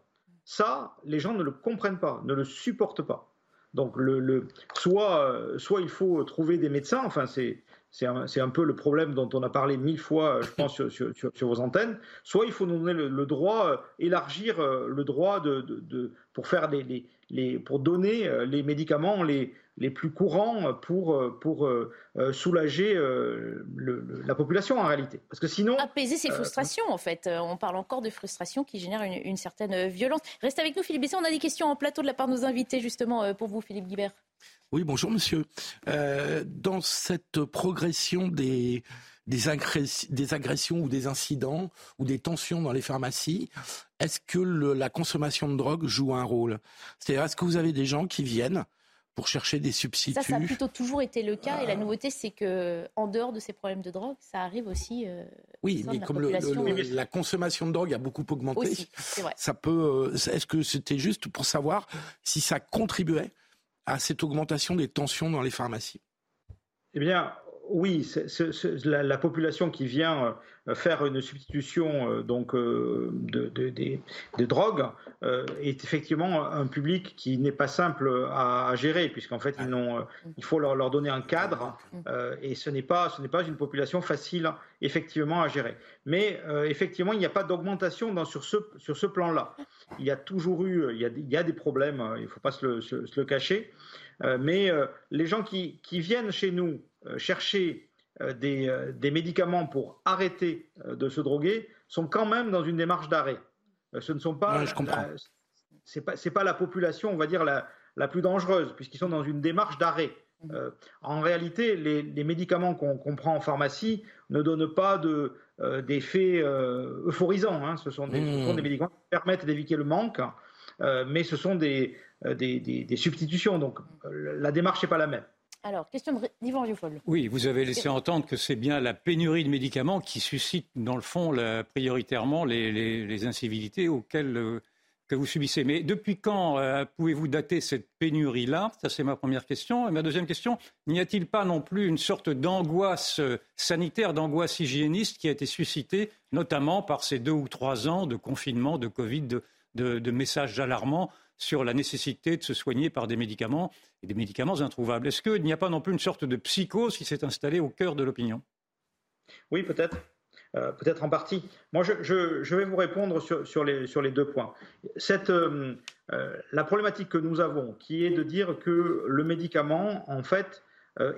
Ça, les gens ne le comprennent pas, ne le supportent pas. Donc, le, soit, soit il faut trouver des médecins, enfin, c'est c'est un, peu le problème dont on a parlé mille fois, euh, je pense, sur, vos antennes. Soit il faut nous donner le, droit, euh, élargir euh, le droit de, pour, faire les, pour donner les médicaments les, les plus courants pour, pour soulager la population en réalité. Parce que sinon. Apaiser ces frustrations, en fait. On parle encore de frustrations qui génèrent une, certaine violence. Restez avec nous, Philippe Besson. On a des questions en plateau de la part de nos invités, justement, pour vous, Philippe Guibert. Oui, bonjour monsieur. Euh, dans cette progression des, des, agressions ou des incidents ou des tensions dans les pharmacies, est-ce que la consommation de drogue joue un rôle? C'est-à-dire, est-ce que vous avez des gens qui viennent pour chercher des substituts Ça, ça a plutôt toujours été le cas. Et la nouveauté, c'est que en dehors de ces problèmes de drogue, ça arrive aussi. Euh, oui, mais comme la consommation de drogue a beaucoup augmenté, ça peut. Euh, est-ce que c'était juste pour savoir si ça contribuait à cette augmentation des tensions dans les pharmacies? Eh bien, oui, la, population qui vient euh, faire une substitution euh, donc euh, de, des drogues est effectivement un public qui n'est pas simple à, gérer puisqu'en fait il faut leur, donner un cadre et ce n'est pas pas une population facile effectivement à gérer. Mais effectivement il n'y a pas d'augmentation sur ce sur ce plan-là. Il y a toujours eu il y a, des problèmes il ne faut pas se le, cacher. mais les gens qui, viennent chez nous chercher euh, euh, des, médicaments pour arrêter de se droguer sont quand même dans une démarche d'arrêt. Ce ne sont pas. je comprends. c'est pas, pas la population, on va dire, la, la plus dangereuse, puisqu'ils sont dans une démarche d'arrêt. Mmh. en réalité, les, médicaments qu'on prend en pharmacie ne donnent pas d'effets euphorisants. Hein. Ce, sont des, mmh. des, médicaments qui permettent d'éviter le manque, mais ce sont des, des, des substitutions. Donc la démarche n'est pas la même. Alors, question d'Yvan Rioufol. Oui, vous avez laissé entendre que c'est bien la pénurie de médicaments qui suscite, dans le fond, prioritairement les, incivilités auxquelles euh, que vous subissez. Mais depuis quand euh, pouvez-vous dater cette pénurie-là? Ça, c'est ma première question. Et ma deuxième question, n'y a-t-il pas non plus une sorte d'angoisse euh, sanitaire, d'angoisse hygiéniste qui a été suscitée, notamment par ces deux ou trois ans de confinement, de Covid, de messages alarmants sur la nécessité de se soigner par des médicaments et des médicaments introuvables. Est-ce qu'il n'y a pas non plus une sorte de psychose qui s'est installée au cœur de l'opinion? Oui, peut-être. Euh, peut-être en partie. Moi, je, vais vous répondre sur, les, deux points. Euh, euh, la problématique que nous avons, qui est de dire que le médicament, en fait,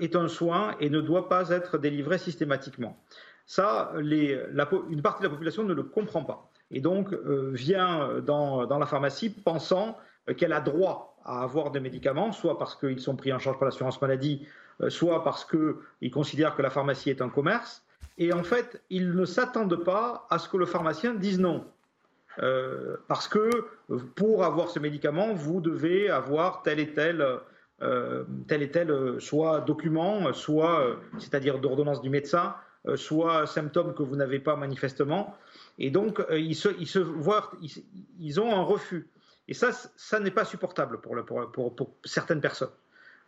est un soin et ne doit pas être délivré systématiquement. Ça, une partie de la population ne le comprend pas. Et donc, vient dans, la pharmacie pensant qu'elle a droit à avoir des médicaments, soit parce qu'ils sont pris en charge par l'assurance maladie, euh, soit parce qu'ils considèrent que la pharmacie est un commerce. Et en fait, ils ne s'attendent pas à ce que le pharmacien dise non. Euh, parce que pour avoir ce médicament, vous devez avoir tel et tel, tel et tel soit document, soit, c'est-à-dire d'ordonnance du médecin, soit symptômes que vous n'avez pas manifestement. Et donc, ils, se voient, ils ont un refus. Et ça, ça n'est pas supportable pour, certaines personnes.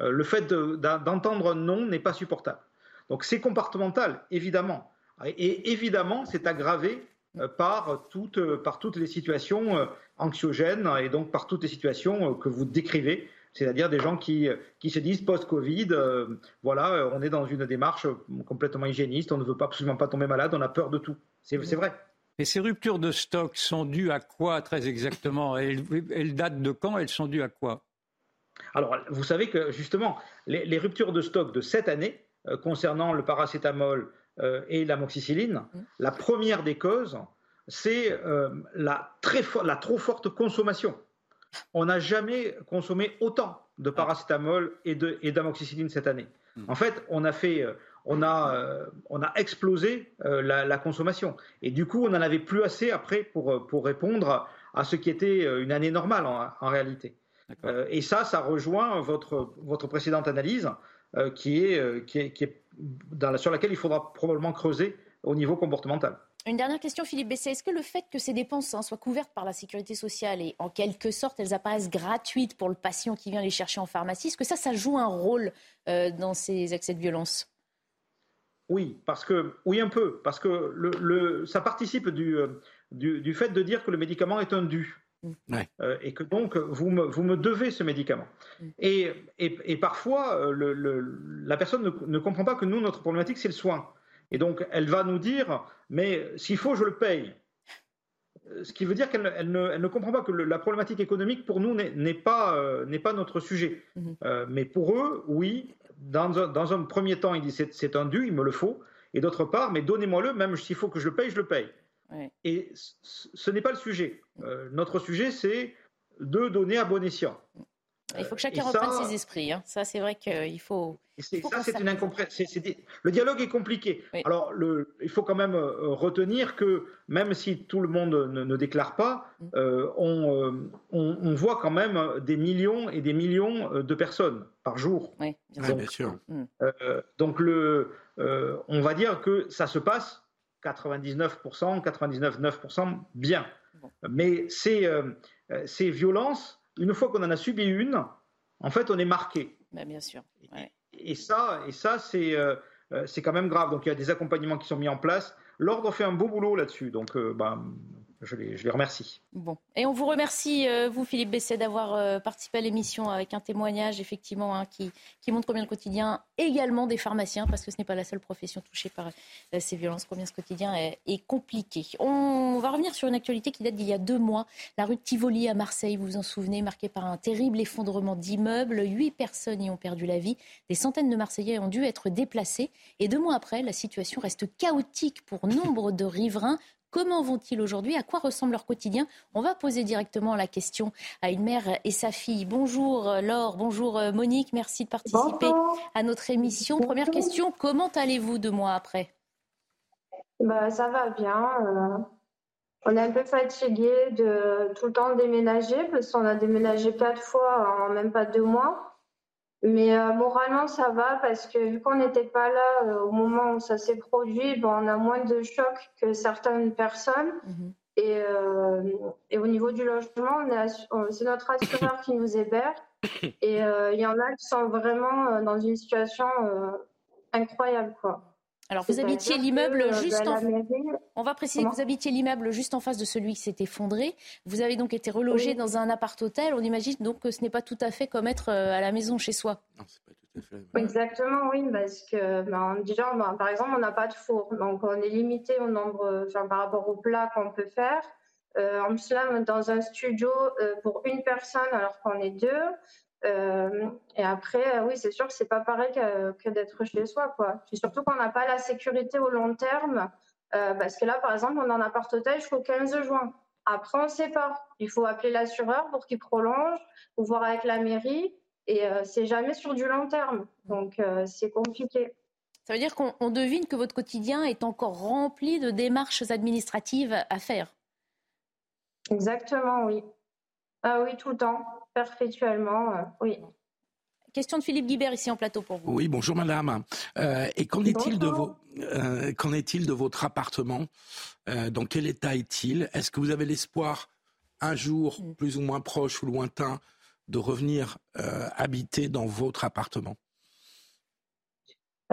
le fait d'entendre non n'est pas supportable. Donc c'est comportemental, évidemment. Et évidemment, c'est aggravé par toutes, par toutes les situations anxiogènes et donc par toutes les situations que vous décrivez c'est-à-dire des gens qui, se disent post-Covid, euh, voilà, on est dans une démarche complètement hygiéniste, on ne veut pas, absolument pas tomber malade, on a peur de tout. C'est vrai. Et ces ruptures de stock sont dues à quoi très exactement? Elles, elles, datent de quand? Elles sont dues à quoi? Alors, vous savez que justement, les, ruptures de stock de cette année, euh, concernant le paracétamol euh, et l'amoxicilline, mmh. la première des causes, c'est la, la trop forte consommation on n'a jamais consommé autant de paracétamol et d'amoxicilline cette année. Hmm. En fait, on a fait, euh, on a, euh, on a explosé euh, la, consommation. Et du coup, on n'en avait plus assez après pour, pour répondre à ce qui était une année normale en, réalité. et ça, ça rejoint votre, votre précédente analyse qui est, qui est, sur laquelle il faudra probablement creuser au niveau comportemental. Une dernière question, Philippe Bessé. Est-ce que le fait que ces dépenses hein, soient couvertes par la sécurité sociale et en quelque sorte elles apparaissent gratuites pour le patient qui vient les chercher en pharmacie, est-ce que ça, ça joue un rôle euh, dans ces accès de violence? Oui, parce que oui un peu, parce que le, ça participe euh, du, du, fait de dire que le médicament est un dû. Mm. Euh, et que donc vous me, vous me devez ce médicament. Mm. Et, et, parfois, le, la personne ne, ne comprend pas que nous, notre problématique, c'est le soin. Et donc, elle va nous dire, mais s'il faut, je le paye. Ce qui veut dire qu'elle ne, comprend pas que la problématique économique, pour nous, n'est pas, euh, pas notre sujet. Mhm. Euh, mais pour eux, oui, dans un, premier temps, ils disent c'est un dû, il me le faut. Et d'autre part, mais donnez-moi-le, même s'il faut que je le paye, je le paye. Et ce n'est pas le sujet. Euh, notre sujet, c'est de donner à bon escient. Il faut que chacun reprenne ses esprits. Hein. Ça, c'est vrai qu'il faut. ça, c'est une incompréhension. Le dialogue est compliqué. Alors, le... il faut quand même euh, retenir que même si tout le monde ne, déclare pas, mm. euh, euh, on, on, voit quand même des millions et des millions de personnes par jour. Oui, bien, sûr. Mm. donc, le, on va dire que ça se passe 99%, 99,9% bien. Mais ces, ces violences une fois qu'on en a subi une, en fait, on est marqué. Ben, bien sûr. Et, ça, et ça c'est euh, euh, c'est quand même grave. Donc il y a des accompagnements qui sont mis en place. L'ordre fait un beau boulot là-dessus. Donc euh, ben, je les, remercie. Bon. Et on vous remercie, euh, vous, Philippe Besset, d'avoir euh, participé à l'émission avec un témoignage, effectivement, hein, qui, montre combien le quotidien, également des pharmaciens, parce que ce n'est pas la seule profession touchée par euh, ces violences, combien ce quotidien est, compliqué. On va revenir sur une actualité qui date d'il y a deux mois. La rue de Tivoli à Marseille, vous vous en souvenez, marquée par un terrible effondrement d'immeubles. Huit personnes y ont perdu la vie. Des centaines de Marseillais ont dû être déplacés. Et deux mois après, la situation reste chaotique pour nombre de riverains. Comment vont-ils aujourd'hui À quoi ressemble leur quotidien? On va poser directement la question à une mère et sa fille. Bonjour Laure, bonjour euh, Monique, merci de participer à notre émission. Première question, comment allez-vous deux mois après? Bah, Ça va bien. Euh, on est un peu fatigué de tout le temps déménager parce qu'on a déménagé quatre fois en même pas deux mois. Mais euh, moralement, ça va parce que vu qu'on n'était pas là euh, au moment où ça s'est produit, bon, on a moins de choc que certaines personnes. Mhm. Et, euh, et, au niveau du logement, c'est notre assureur qui nous héberge. Et il y en a qui sont vraiment dans une situation incroyable. Quoi. Alors, vous habitiez l'immeuble euh, juste en... On va préciser que vous habitiez l'immeuble juste en face de celui qui s'est effondré. Vous avez donc été relogé dans un appart-hôtel. On imagine donc que ce n'est pas tout à fait comme être euh, à la maison chez soi. Non, c'est pas tout à fait. Exactement, oui, parce que ben, déjà, ben, par exemple, on n'a pas de four, donc on est limité au nombre, enfin, par rapport au plat qu'on peut faire. Euh, en plus, là, dans un studio pour une personne alors qu'on est deux, euh, et après, euh, oui, c'est sûr que c'est pas pareil que, d'être chez soi, quoi. surtout qu'on n'a pas la sécurité au long terme, euh, parce que là, par exemple, on en appart hôtel jusqu'au 15 juin. Après, on ne sait pas. Il faut appeler l'assureur pour qu'il prolonge, ou voir avec la mairie, et c'est jamais sur du long terme. Donc, c'est compliqué. Ça veut dire qu'on devine que votre quotidien est encore rempli de démarches administratives à faire. Exactement, oui. Ah oui, tout le temps perpétuellement, euh, oui. Question de Philippe Guibert ici en plateau pour vous. Oui, bonjour madame. Euh, et qu'en est-il de, euh, qu'en est-il de votre appartement? Dans quel état est-il? Est-ce que vous avez l'espoir un jour, mm. plus ou moins proche ou lointain, de revenir habiter dans votre appartement?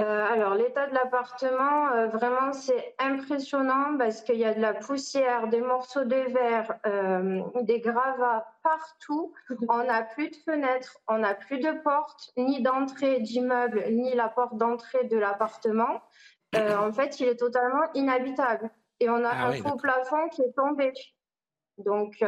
Euh, alors, l'état de l'appartement, euh, vraiment, c'est impressionnant parce qu'il y a de la poussière, des morceaux de verre, euh, des gravats partout. On n'a plus de fenêtres, on n'a plus de porte, ni d'entrée d'immeuble, ni la porte d'entrée de l'appartement. en fait, il est totalement inhabitable. Et on a ah un faux plafond qui est tombé. Donc,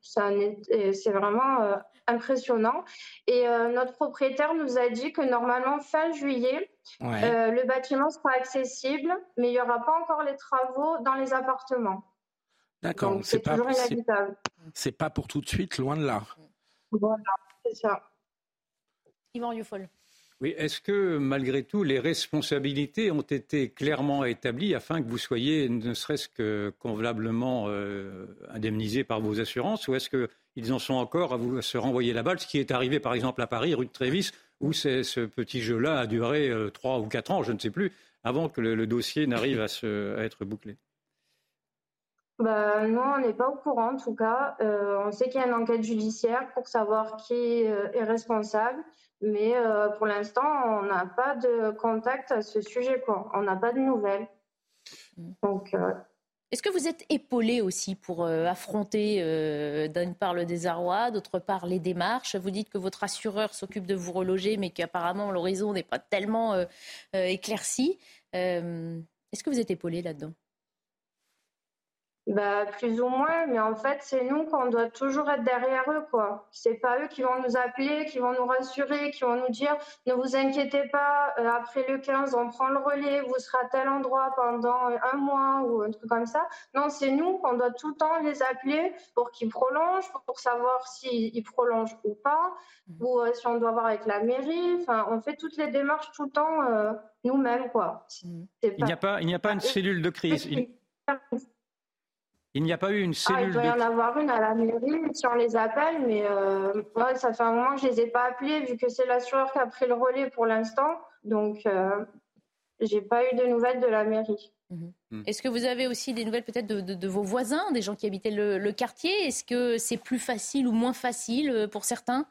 c'est vraiment impressionnant. Et notre propriétaire nous a dit que normalement, fin juillet, euh, le bâtiment sera accessible, mais il n'y aura pas encore les travaux dans les appartements. D'accord, c'est pas, c'est pas pour tout de suite, loin de là. Voilà, c'est ça. Yvan Youfol. Oui, est-ce que malgré tout, les responsabilités ont été clairement établies afin que vous soyez ne serait-ce que convenablement euh, indemnisé par vos assurances ou est-ce qu'ils en sont encore à se renvoyer la balle, ce qui est arrivé par exemple à Paris, rue de Trévis, où ce petit jeu-là a duré euh, trois ou quatre ans, je ne sais plus, avant que le, dossier n'arrive à, être bouclé bah, non, on n'est pas au courant en tout cas. Euh, on sait qu'il y a une enquête judiciaire pour savoir qui euh, est responsable, mais pour l'instant, on n'a pas de contact à ce sujet. Quoi. On n'a pas de nouvelles. Mmh. Donc, est-ce que vous êtes épaulé aussi pour euh, affronter euh, d'une part le désarroi, d'autre part les démarches? Vous dites que votre assureur s'occupe de vous reloger, mais qu'apparemment l'horizon n'est pas tellement euh, éclairci. Est-ce que vous êtes épaulé là-dedans? Bah, plus ou moins, mais en fait, c'est nous qu'on doit toujours être derrière eux, quoi. C'est pas eux qui vont nous appeler, qui vont nous rassurer, qui vont nous dire ne vous inquiétez pas, euh, après le 15, on prend le relais, vous serez à tel endroit pendant un mois ou un truc comme ça. Non, c'est nous qu'on doit tout le temps les appeler pour qu'ils prolongent, pour savoir s'ils prolongent ou pas, mmh. ou euh, si on doit voir avec la mairie. Enfin, on fait toutes les démarches tout le temps euh, nous-mêmes, quoi. Mmh. Il n'y a pas, il n'y a pas une cellule de crise. Il n'y a pas eu une cellule. Ah, il doit y en avoir une à la mairie si on les appelle, mais euh, ça fait un moment que je ne les ai pas appelés vu que c'est l'assureur qui a pris le relais pour l'instant. Donc, euh, je n'ai pas eu de nouvelles de la mairie. Mhm. Hmm. Est-ce que vous avez aussi des nouvelles peut-être de, vos voisins, des gens qui habitaient le, quartier? Est-ce que c'est plus facile ou moins facile euh, pour certains?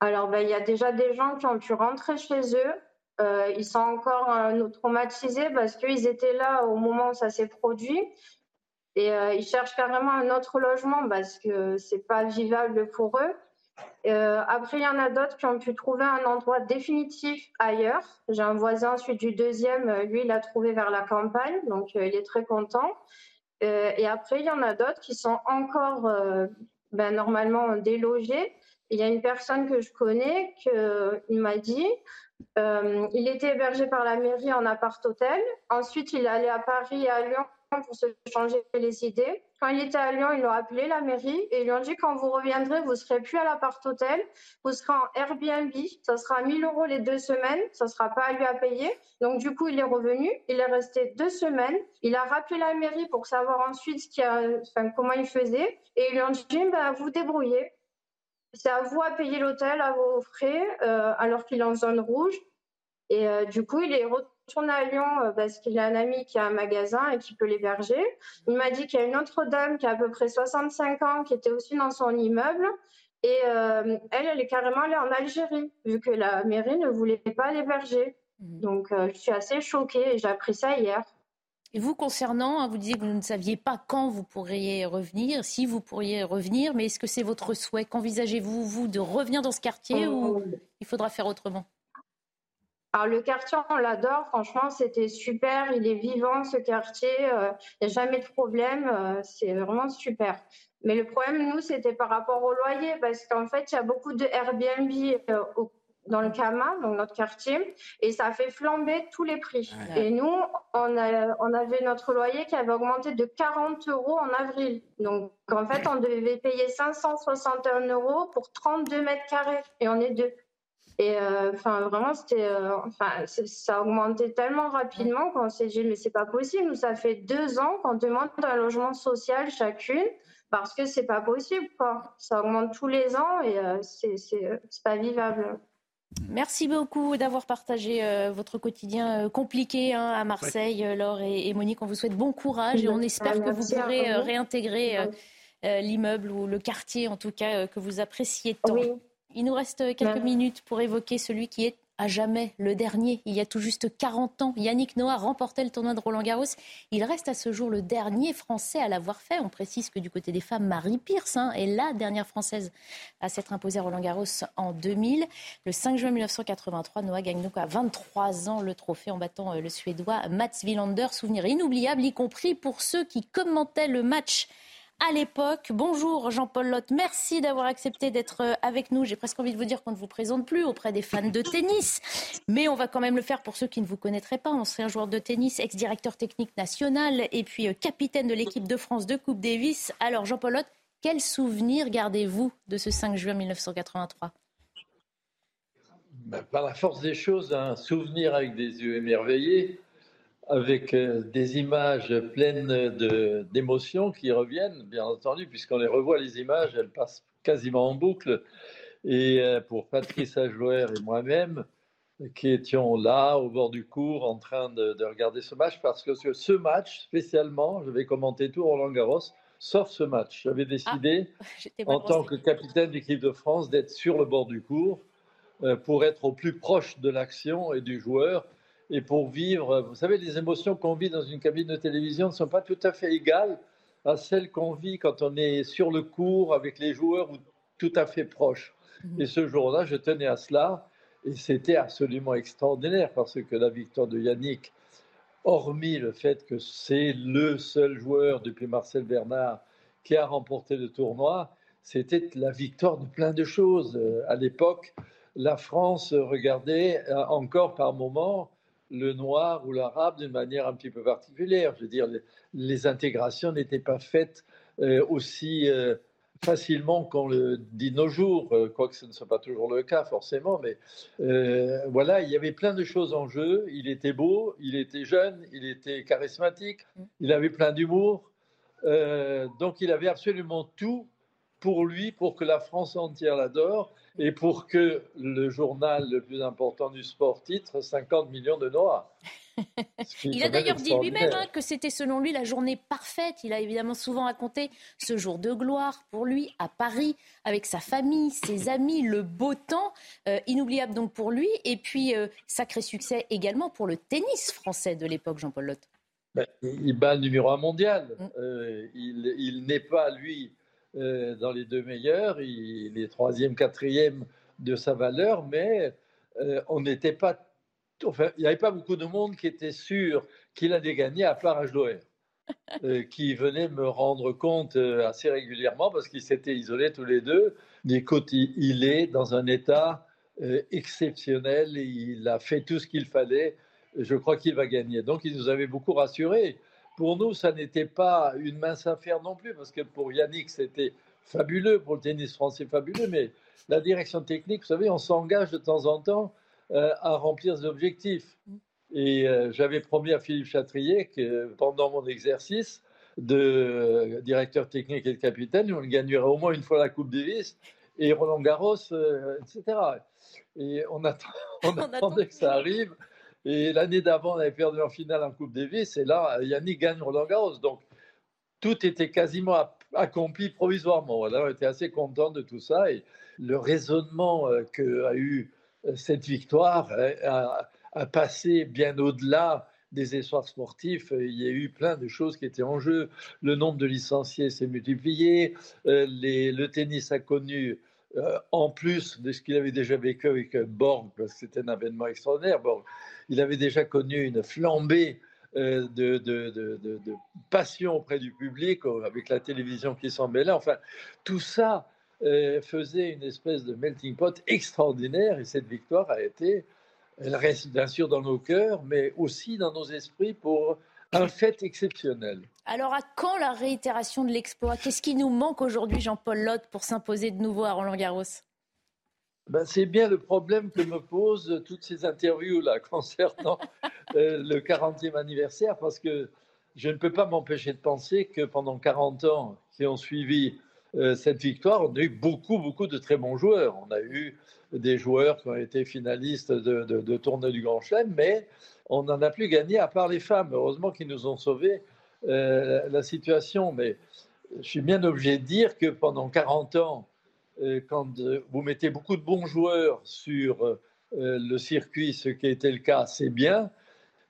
Alors, ben, il y a déjà des gens qui ont pu rentrer chez eux. ils sont encore traumatisés parce qu'ils étaient là au moment où ça s'est produit. Et euh, ils cherchent carrément un autre logement parce que c'est pas vivable pour eux. Euh, après, il y en a d'autres qui ont pu trouver un endroit définitif ailleurs. J'ai un voisin ensuite du deuxième, euh, lui, il a trouvé vers la campagne, donc il est très content. et après, il y en a d'autres qui sont encore ben, normalement délogés. Il y a une personne que je connais qui m'a dit il était hébergé par la mairie en appart-hôtel. Ensuite, il est allé à Paris et à Lyon pour se changer les idées. Quand il était à Lyon, ils l'ont appelé la mairie et ils lui ont dit quand vous reviendrez, vous serez plus à l'appart-hôtel, vous serez en Airbnb, ça sera 1000 euros les deux semaines, ça sera pas à lui à payer. Donc du coup, il est revenu, il est resté deux semaines, il a rappelé la mairie pour savoir ensuite ce a, comment il faisait. Et ils lui ont dit bah, vous débrouillez, c'est à vous à payer l'hôtel à vos frais euh, alors qu'il est en zone rouge. Et euh, du coup, il est retourné à Lyon euh, parce qu'il a un ami qui a un magasin et qui peut l'héberger. Il m'a dit qu'il y a une autre dame qui a à peu près 65 ans qui était aussi dans son immeuble. Et euh, elle, elle est carrément allée en Algérie, vu que la mairie ne voulait pas l'héberger. Mmh. Donc, je suis assez choquée et j'ai appris ça hier. Et vous, concernant, hein, vous disiez que vous ne saviez pas quand vous pourriez revenir, si vous pourriez revenir, mais est-ce que c'est votre souhait? Qu'envisagez-vous, vous, de revenir dans ce quartier ou oh. il faudra faire autrement? Alors le quartier, on l'adore, franchement, c'était super, il est vivant ce quartier, euh, il n'y a jamais de problème, euh, c'est vraiment super. Mais le problème, nous, c'était par rapport au loyer, parce qu'en fait, il y a beaucoup de Airbnb euh, dans le Kama, dans notre quartier, et ça fait flamber tous les prix. Et nous, on, on avait notre loyer qui avait augmenté de 40 euros en avril. Donc, en fait, on devait payer 561 euros pour 32 mètres carrés, et on est deux. Et euh, enfin, vraiment, c'était, euh, enfin, ça a augmenté tellement rapidement qu'on s'est dit, mais c'est pas possible. Nous, ça fait deux ans qu'on demande un logement social chacune parce que c'est pas possible, quoi. Ça augmente tous les ans et euh, c'est, c'est, pas vivable. Merci beaucoup d'avoir partagé votre quotidien compliqué hein, à Marseille, Laure et, Monique. On vous souhaite bon courage et on espère que vous pourrez réintégrer l'immeuble ou le quartier, en tout cas, que vous appréciez tant. Il nous reste quelques minutes pour évoquer celui qui est à jamais le dernier. Il y a tout juste 40 ans, Yannick Noah remportait le tournoi de Roland Garros. Il reste à ce jour le dernier Français à l'avoir fait. On précise que du côté des femmes, Marie Pierce hein, est la dernière Française à s'être imposée à Roland Garros en 2000. Le 5 juin 1983, Noah gagne donc à 23 ans le trophée en battant euh, le Suédois Mats Wilander. Souvenir inoubliable, y compris pour ceux qui commentaient le match à l'époque. Bonjour Jean-Paul Lotte, merci d'avoir accepté d'être euh, avec nous. J'ai presque envie de vous dire qu'on ne vous présente plus auprès des fans de tennis, mais on va quand même le faire pour ceux qui ne vous connaîtraient pas. Ancien joueur de tennis, ex-directeur technique national et puis euh, capitaine de l'équipe de France de Coupe Davis. Alors Jean-Paul Lotte, quel souvenir gardez-vous de ce 5 juin 1983 ben, Par la force des choses, un souvenir avec des yeux émerveillés avec euh, des images pleines d'émotions qui reviennent, bien entendu, puisqu'on les revoit, les images, elles passent quasiment en boucle. Et euh, pour Patrice Ajouer et moi-même, qui étions là, au bord du cours, en train de, regarder ce match, parce que ce match, spécialement, je vais commenter tout Roland Garros, sauf ce match. J'avais décidé, ah, en tant que capitaine d'équipe de France, d'être sur le bord du cours euh, pour être au plus proche de l'action et du joueur et pour vivre. Vous savez, les émotions qu'on vit dans une cabine de télévision ne sont pas tout à fait égales à celles qu'on vit quand on est sur le cours avec les joueurs ou tout à fait proches. Mhm. Et ce jour-là, je tenais à cela et c'était absolument extraordinaire parce que la victoire de Yannick, hormis le fait que c'est le seul joueur depuis Marcel Bernard qui a remporté le tournoi, c'était la victoire de plein de choses. Euh, à l'époque, la France regardait euh, encore par moments le noir ou l'arabe d'une manière un petit peu particulière. Je veux dire, les, intégrations n'étaient pas faites euh, aussi euh, facilement qu'on le dit nos jours, euh, quoique ce ne soit pas toujours le cas forcément, mais voilà, il y avait plein de choses en jeu. Il était beau, il était jeune, il était charismatique, il avait plein d'humour. donc il avait absolument tout pour lui, pour que la France entière l'adore et pour que le journal le plus important du sport titre 50 millions de Noirs. Il a d'ailleurs dit lui-même hein, que c'était selon lui la journée parfaite. Il a évidemment souvent raconté ce jour de gloire pour lui à Paris, avec sa famille, ses amis, le beau temps, euh, inoubliable donc pour lui. Et puis, euh, sacré succès également pour le tennis français de l'époque, Jean-Paul Lotte. Ben, il bat le numéro un mondial. Mm. Euh, il, il n'est pas, lui, dans les deux meilleurs, il est troisième, quatrième de sa valeur, mais euh, on n'était pas, enfin, il n'y avait pas beaucoup de monde qui était sûr qu'il allait gagner, à part Ajloer, euh, qui venait me rendre compte assez régulièrement parce qu'ils s'étaient isolés tous les deux. Écoute, il, est dans un état exceptionnel, il a fait tout ce qu'il fallait. Je crois qu'il va gagner. Donc, il nous avait beaucoup rassurés. Pour nous, ça n'était pas une mince affaire non plus, parce que pour Yannick, c'était fabuleux, pour le tennis français, fabuleux, mais la direction technique, vous savez, on s'engage de temps en temps euh, à remplir des objectifs. Et euh, j'avais promis à Philippe Chatrier que pendant mon exercice de directeur technique et de capitaine, on gagnerait au moins une fois la Coupe Davis et Roland Garros, euh, etc. Et on, on attendait que ça arrive. Et l'année d'avant, on avait perdu en finale en Coupe Davis. Et là, Yannick gagne Roland Garros. Donc, tout était quasiment accompli provisoirement. On était assez content de tout ça. Et le raisonnement euh, qu'a eu euh, cette victoire euh, a, passé bien au-delà des espoirs sportifs. Il y a eu plein de choses qui étaient en jeu. Le nombre de licenciés s'est multiplié. le tennis a connu en plus de ce qu'il avait déjà vécu avec Borg, parce que c'était un événement extraordinaire, Borg, il avait déjà connu une flambée euh, de, passion auprès du public, euh, avec la télévision qui s'en mêlait. Enfin, tout ça euh, faisait une espèce de melting pot extraordinaire et cette victoire a été, elle reste bien sûr dans nos cœurs, mais aussi dans nos esprits pour un fait exceptionnel. Alors, à quand la réitération de l'exploit? Qu'est-ce qui nous manque aujourd'hui, Jean-Paul Lotte, pour s'imposer de nouveau à Roland Garros? Ben, c'est bien le problème que me posent toutes ces interviews-là concernant euh, le 40e anniversaire, parce que je ne peux pas m'empêcher de penser que pendant 40 ans qui ont suivi cette victoire, on a eu beaucoup, beaucoup de très bons joueurs. On a eu des joueurs qui ont été finalistes de, de, tournée du Grand Chelem, mais on n'en a plus gagné à part les femmes. Heureusement qu'ils nous ont sauvé euh, la situation. Mais je suis bien obligé de dire que pendant 40 ans, euh, quand vous mettez beaucoup de bons joueurs sur le circuit, ce qui été le cas, c'est bien,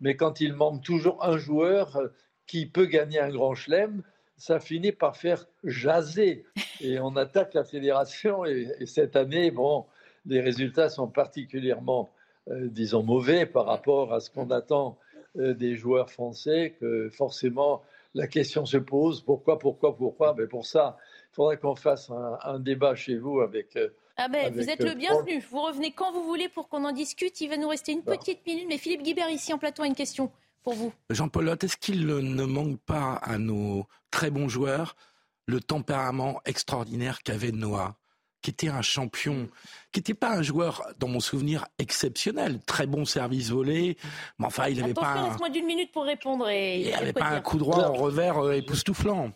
mais quand il manque toujours un joueur qui peut gagner un grand chelem, ça finit par faire jaser. Et on attaque la fédération. Et, cette année, bon, les résultats sont particulièrement, disons, mauvais par rapport à ce qu'on attend euh, des joueurs français que forcément la question se pose pourquoi, pourquoi, pourquoi? Mais pour ça, il faudrait qu'on fasse un, débat chez vous avec. Euh, ah ben, vous êtes le euh, bienvenu. Vous revenez quand vous voulez pour qu'on en discute. Il va nous rester une petite minute. Mais Philippe Guibert, ici en plateau, a une question pour vous. Jean-Paul est-ce qu'il ne manque pas à nos très bons joueurs le tempérament extraordinaire qu'avait Noah qui était un champion, qui n'était pas un joueur, dans mon souvenir, exceptionnel. Très bon service volé, mais enfin, il n'avait pas. Un... laisse-moi d'une minute pour répondre. Et il n'avait pas un coup droit en revers euh, époustouflant.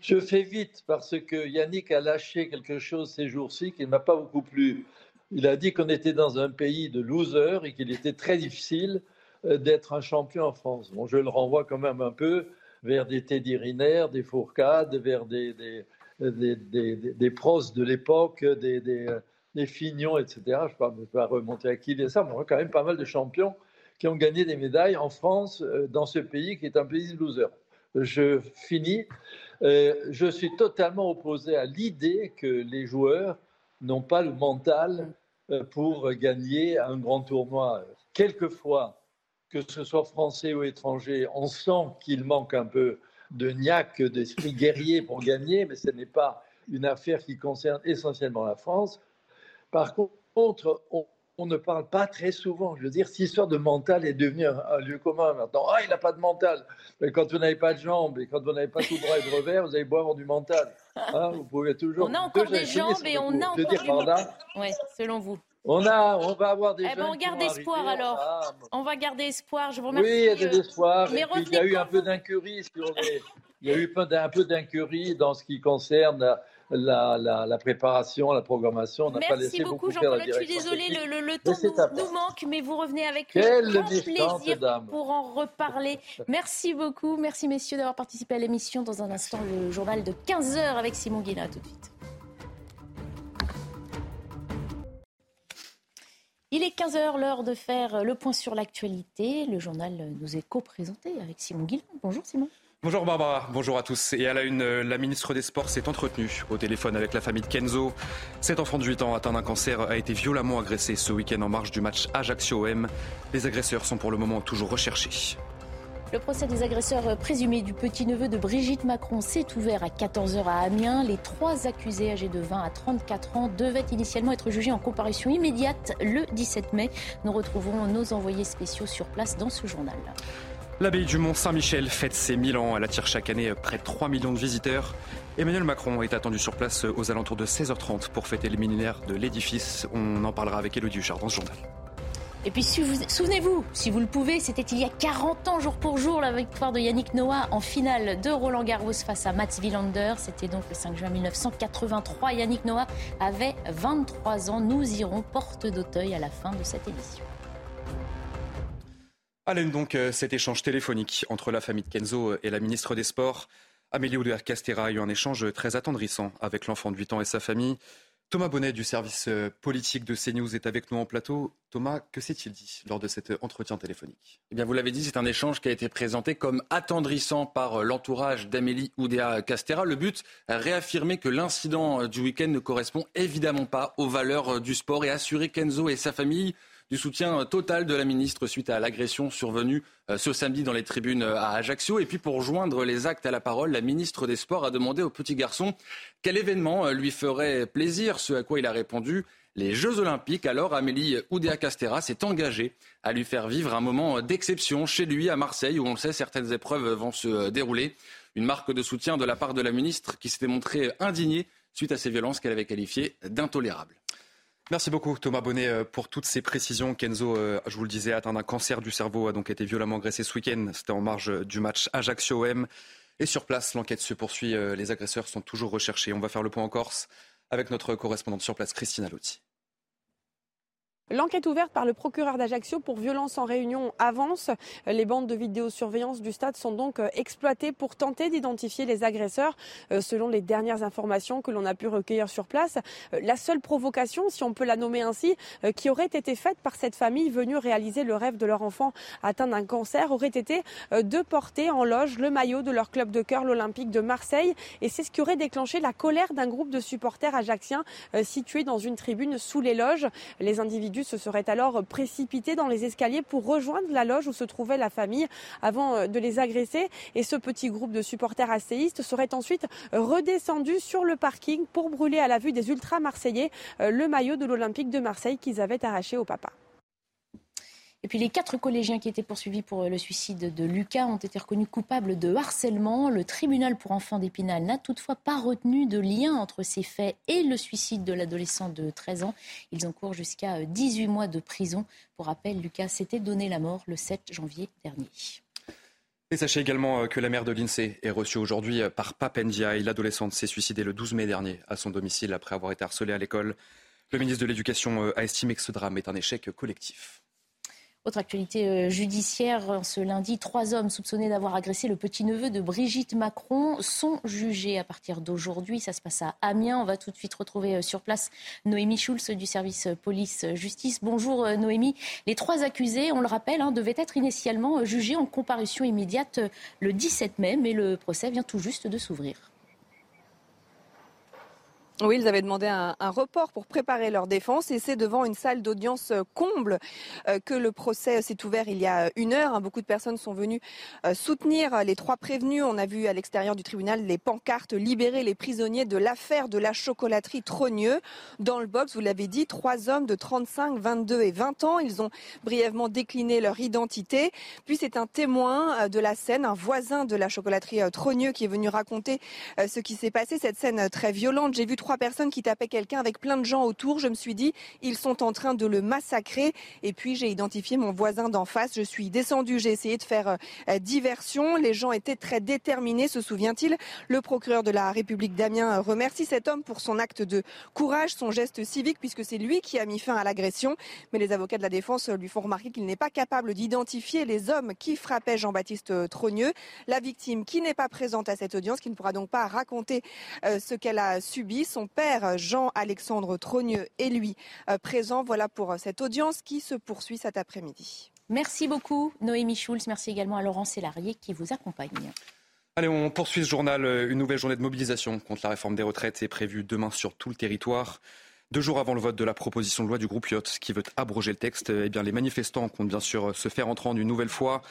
Je fais vite parce que Yannick a lâché quelque chose ces jours-ci qui ne m'a pas beaucoup plu. Il a dit qu'on était dans un pays de losers et qu'il était très difficile d'être un champion en France. Bon, je le renvoie quand même un peu vers des Teddy Riner, des Fourcade, vers des, des, des, des pros de l'époque, des, des, Fignons, etc. Je ne vais pas remonter à qui dit ça, mais on a quand même pas mal de champions qui ont gagné des médailles en France, euh, dans ce pays qui est un pays de losers. Je finis. Euh, je suis totalement opposé à l'idée que les joueurs n'ont pas le mental euh, pour gagner un grand tournoi. Quelquefois, que ce soit français ou étranger, on sent qu'il manque un peu de niaque, d'esprit guerrier pour gagner, mais ce n'est pas une affaire qui concerne essentiellement la France. Par contre, on, ne parle pas très souvent. Je veux dire, si l'histoire de mental est devenue un, lieu commun maintenant, ah, il n'a pas de mental. Mais quand vous n'avez pas de jambes et quand vous n'avez pas tout droit et de revers, vous allez avoir du mental. Hein, vous pouvez toujours. On a encore des jambes et on a encore du mental. Oui, selon vous. On, a, on va avoir des. Eh ben, on garde espoir alors. On va garder espoir. Je vous remercie. Oui, il y a des euh, espoirs. il y a eu un peu d'incurie sur les. Il y a eu un peu d'incurie dans ce qui concerne la, la, préparation, la programmation. On n'a pas laissé beaucoup, beaucoup Jean-Paul. Je suis désolée, le, le, temps nous, nous, manque, mais vous revenez avec grand plaisir pour en reparler. Merci beaucoup. Merci, messieurs, d'avoir participé à l'émission. Dans un instant, le journal de 15h avec Simon Guillain. tout de suite. Il est 15h, l'heure de faire le point sur l'actualité. Le journal nous est co-présenté avec Simon Guillain. Bonjour Simon. Bonjour Barbara, bonjour à tous. Et à la une, la ministre des Sports s'est entretenue au téléphone avec la famille de Kenzo. Cet enfant de 8 ans atteint d'un cancer a été violemment agressé ce week-end en marge du match Ajaccio-OM. Les agresseurs sont pour le moment toujours recherchés. Le procès des agresseurs présumés du petit-neveu de Brigitte Macron s'est ouvert à 14h à Amiens. Les trois accusés âgés de 20 à 34 ans devaient initialement être jugés en comparution immédiate le 17 mai. Nous retrouvons nos envoyés spéciaux sur place dans ce journal. L'abbaye du Mont-Saint-Michel fête ses 1000 ans. Elle attire chaque année près de 3 millions de visiteurs. Emmanuel Macron est attendu sur place aux alentours de 16h30 pour fêter les millénaires de l'édifice. On en parlera avec Elodie Huchard dans ce journal. Et puis souvenez-vous, si vous le pouvez, c'était il y a 40 ans jour pour jour la victoire de Yannick Noah en finale de Roland Garros face à Mats Wilander. C'était donc le 5 juin 1983. Yannick Noah avait 23 ans. Nous irons porte d'Auteuil à la fin de cette édition. Allez donc euh, cet échange téléphonique entre la famille de Kenzo et la ministre des Sports. Amélie Oudéa-Castéra a eu un échange très attendrissant avec l'enfant de 8 ans et sa famille. Thomas Bonnet du service euh, politique de CNews est avec nous en plateau. Thomas, que s'est-il dit lors de cet entretien téléphonique? Eh bien, vous l'avez dit, c'est un échange qui a été présenté comme attendrissant par euh, l'entourage d'Amélie Oudéa Castera. Le but, réaffirmer que l'incident euh, du week-end ne correspond évidemment pas aux valeurs du sport et assurer Kenzo et sa famille du soutien total de la ministre suite à l'agression survenue euh, ce samedi dans les tribunes euh, à Ajaccio. Et puis pour joindre les actes à la parole, la ministre des Sports a demandé au petit garçon quel événement euh, lui ferait plaisir, ce à quoi il a répondu les Jeux Olympiques. Alors Amélie Oudéa-Castera s'est engagée à lui faire vivre un moment d'exception chez lui à Marseille, où on le sait, certaines épreuves vont se dérouler. Une marque de soutien de la part de la ministre qui s'était montrée indignée suite à ces violences qu'elle avait qualifiées d'intolérables. Merci beaucoup Thomas Bonnet euh, pour toutes ces précisions. Kenzo, euh, je vous le disais, atteint d'un cancer du cerveau, a donc été violemment agressé ce week-end. C'était en marge du match Ajaccio-OM. Et sur place, l'enquête se poursuit. Euh, les agresseurs sont toujours recherchés. On va faire le point en Corse avec notre correspondante sur place, Christina Lotti. L'enquête ouverte par le procureur d'Ajaccio pour violence en réunion avance. Les bandes de vidéosurveillance du stade sont donc euh, exploitées pour tenter d'identifier les agresseurs. Euh, selon les dernières informations que l'on a pu recueillir sur place, euh, la seule provocation, si on peut la nommer ainsi, qui aurait été faite par cette famille venue réaliser le rêve de leur enfant atteint d'un cancer aurait été de porter en loge le maillot de leur club de cœur, l'Olympique de Marseille. Et c'est ce qui aurait déclenché la colère d'un groupe de supporters ajacciens situés dans une tribune sous les loges. Les se serait alors précipité dans les escaliers pour rejoindre la loge où se trouvait la famille avant euh, de les agresser. Et ce petit groupe de supporters asséistes serait ensuite redescendu sur le parking pour brûler à la vue des ultra-marseillais euh, le maillot de l'Olympique de Marseille qu'ils avaient arraché au papa. Et puis les quatre collégiens qui étaient poursuivis pour le suicide de Lucas ont été reconnus coupables de harcèlement. Le tribunal pour enfants d'Épinal n'a toutefois pas retenu de lien entre ces faits et le suicide de l'adolescent de 13 ans. Ils encourent jusqu'à 18 mois de prison. Pour rappel, Lucas s'était donné la mort le 7 janvier dernier. Et sachez également euh, que la mère de l'INSEE est reçue aujourd'hui euh, par Papendia. L'adolescente s'est suicidée le 12 mai dernier à son domicile après avoir été harcelée à l'école. Le ministre de l'Éducation euh, a estimé que ce drame est un échec collectif. Autre actualité euh, judiciaire, ce lundi, trois hommes soupçonnés d'avoir agressé le petit-neveu de Brigitte Macron sont jugés à partir d'aujourd'hui. Ça se passe à Amiens. On va tout de suite retrouver euh, sur place Noémie Schulz du service police-justice. Bonjour euh, Noémie. Les trois accusés, on le rappelle, hein, devaient être initialement jugés en comparution immédiate le 17 mai, mais le procès vient tout juste de s'ouvrir. Oui, ils avaient demandé un, report pour préparer leur défense et c'est devant une salle d'audience euh, comble euh, que le procès s'est ouvert il y a une heure. Hein. Beaucoup de personnes sont venues euh, soutenir les trois prévenus. On a vu à l'extérieur du tribunal les pancartes libérer les prisonniers de l'affaire de la chocolaterie Trogneux. Dans le box, vous l'avez dit, trois hommes de 35, 22 et 20 ans. Ils ont brièvement décliné leur identité. Puis c'est un témoin de la scène, un voisin de la chocolaterie Trogneux qui est venu raconter ce qui s'est passé, cette scène très violente. J'ai vu trois personnes qui tapaient quelqu'un avec plein de gens autour. Je me suis dit, ils sont en train de le massacrer. Et puis j'ai identifié mon voisin d'en face. Je suis descendue, j'ai essayé de faire euh, diversion. Les gens étaient très déterminés, se souvient-il. Le procureur de la République d'Amiens remercie cet homme pour son acte de courage, son geste civique, puisque c'est lui qui a mis fin à l'agression. Mais les avocats de la défense lui font remarquer qu'il n'est pas capable d'identifier les hommes qui frappaient Jean-Baptiste Trogneux. La victime qui n'est pas présente à cette audience, qui ne pourra donc pas raconter euh, ce qu'elle a subi. Son père, Jean-Alexandre Trogneux, est lui euh, présent. Voilà pour euh, cette audience qui se poursuit cet après-midi. Merci beaucoup, Noémie Schulz. Merci également à Laurent Sélarié qui vous accompagne. Allez, on poursuit ce journal. Une nouvelle journée de mobilisation contre la réforme des retraites est prévue demain sur tout le territoire. Deux jours avant le vote de la proposition de loi du groupe Yacht qui veut abroger le texte, eh bien, les manifestants comptent bien sûr se faire entendre une nouvelle fois.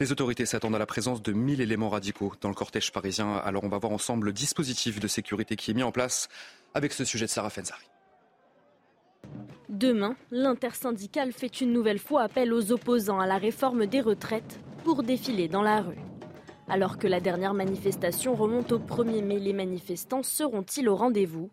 Les autorités s'attendent à la présence de 1000 éléments radicaux dans le cortège parisien. Alors on va voir ensemble le dispositif de sécurité qui est mis en place avec ce sujet de Sarah Fenzari. Demain, l'intersyndicale fait une nouvelle fois appel aux opposants à la réforme des retraites pour défiler dans la rue. Alors que la dernière manifestation remonte au 1er mai, les manifestants seront-ils au rendez-vous?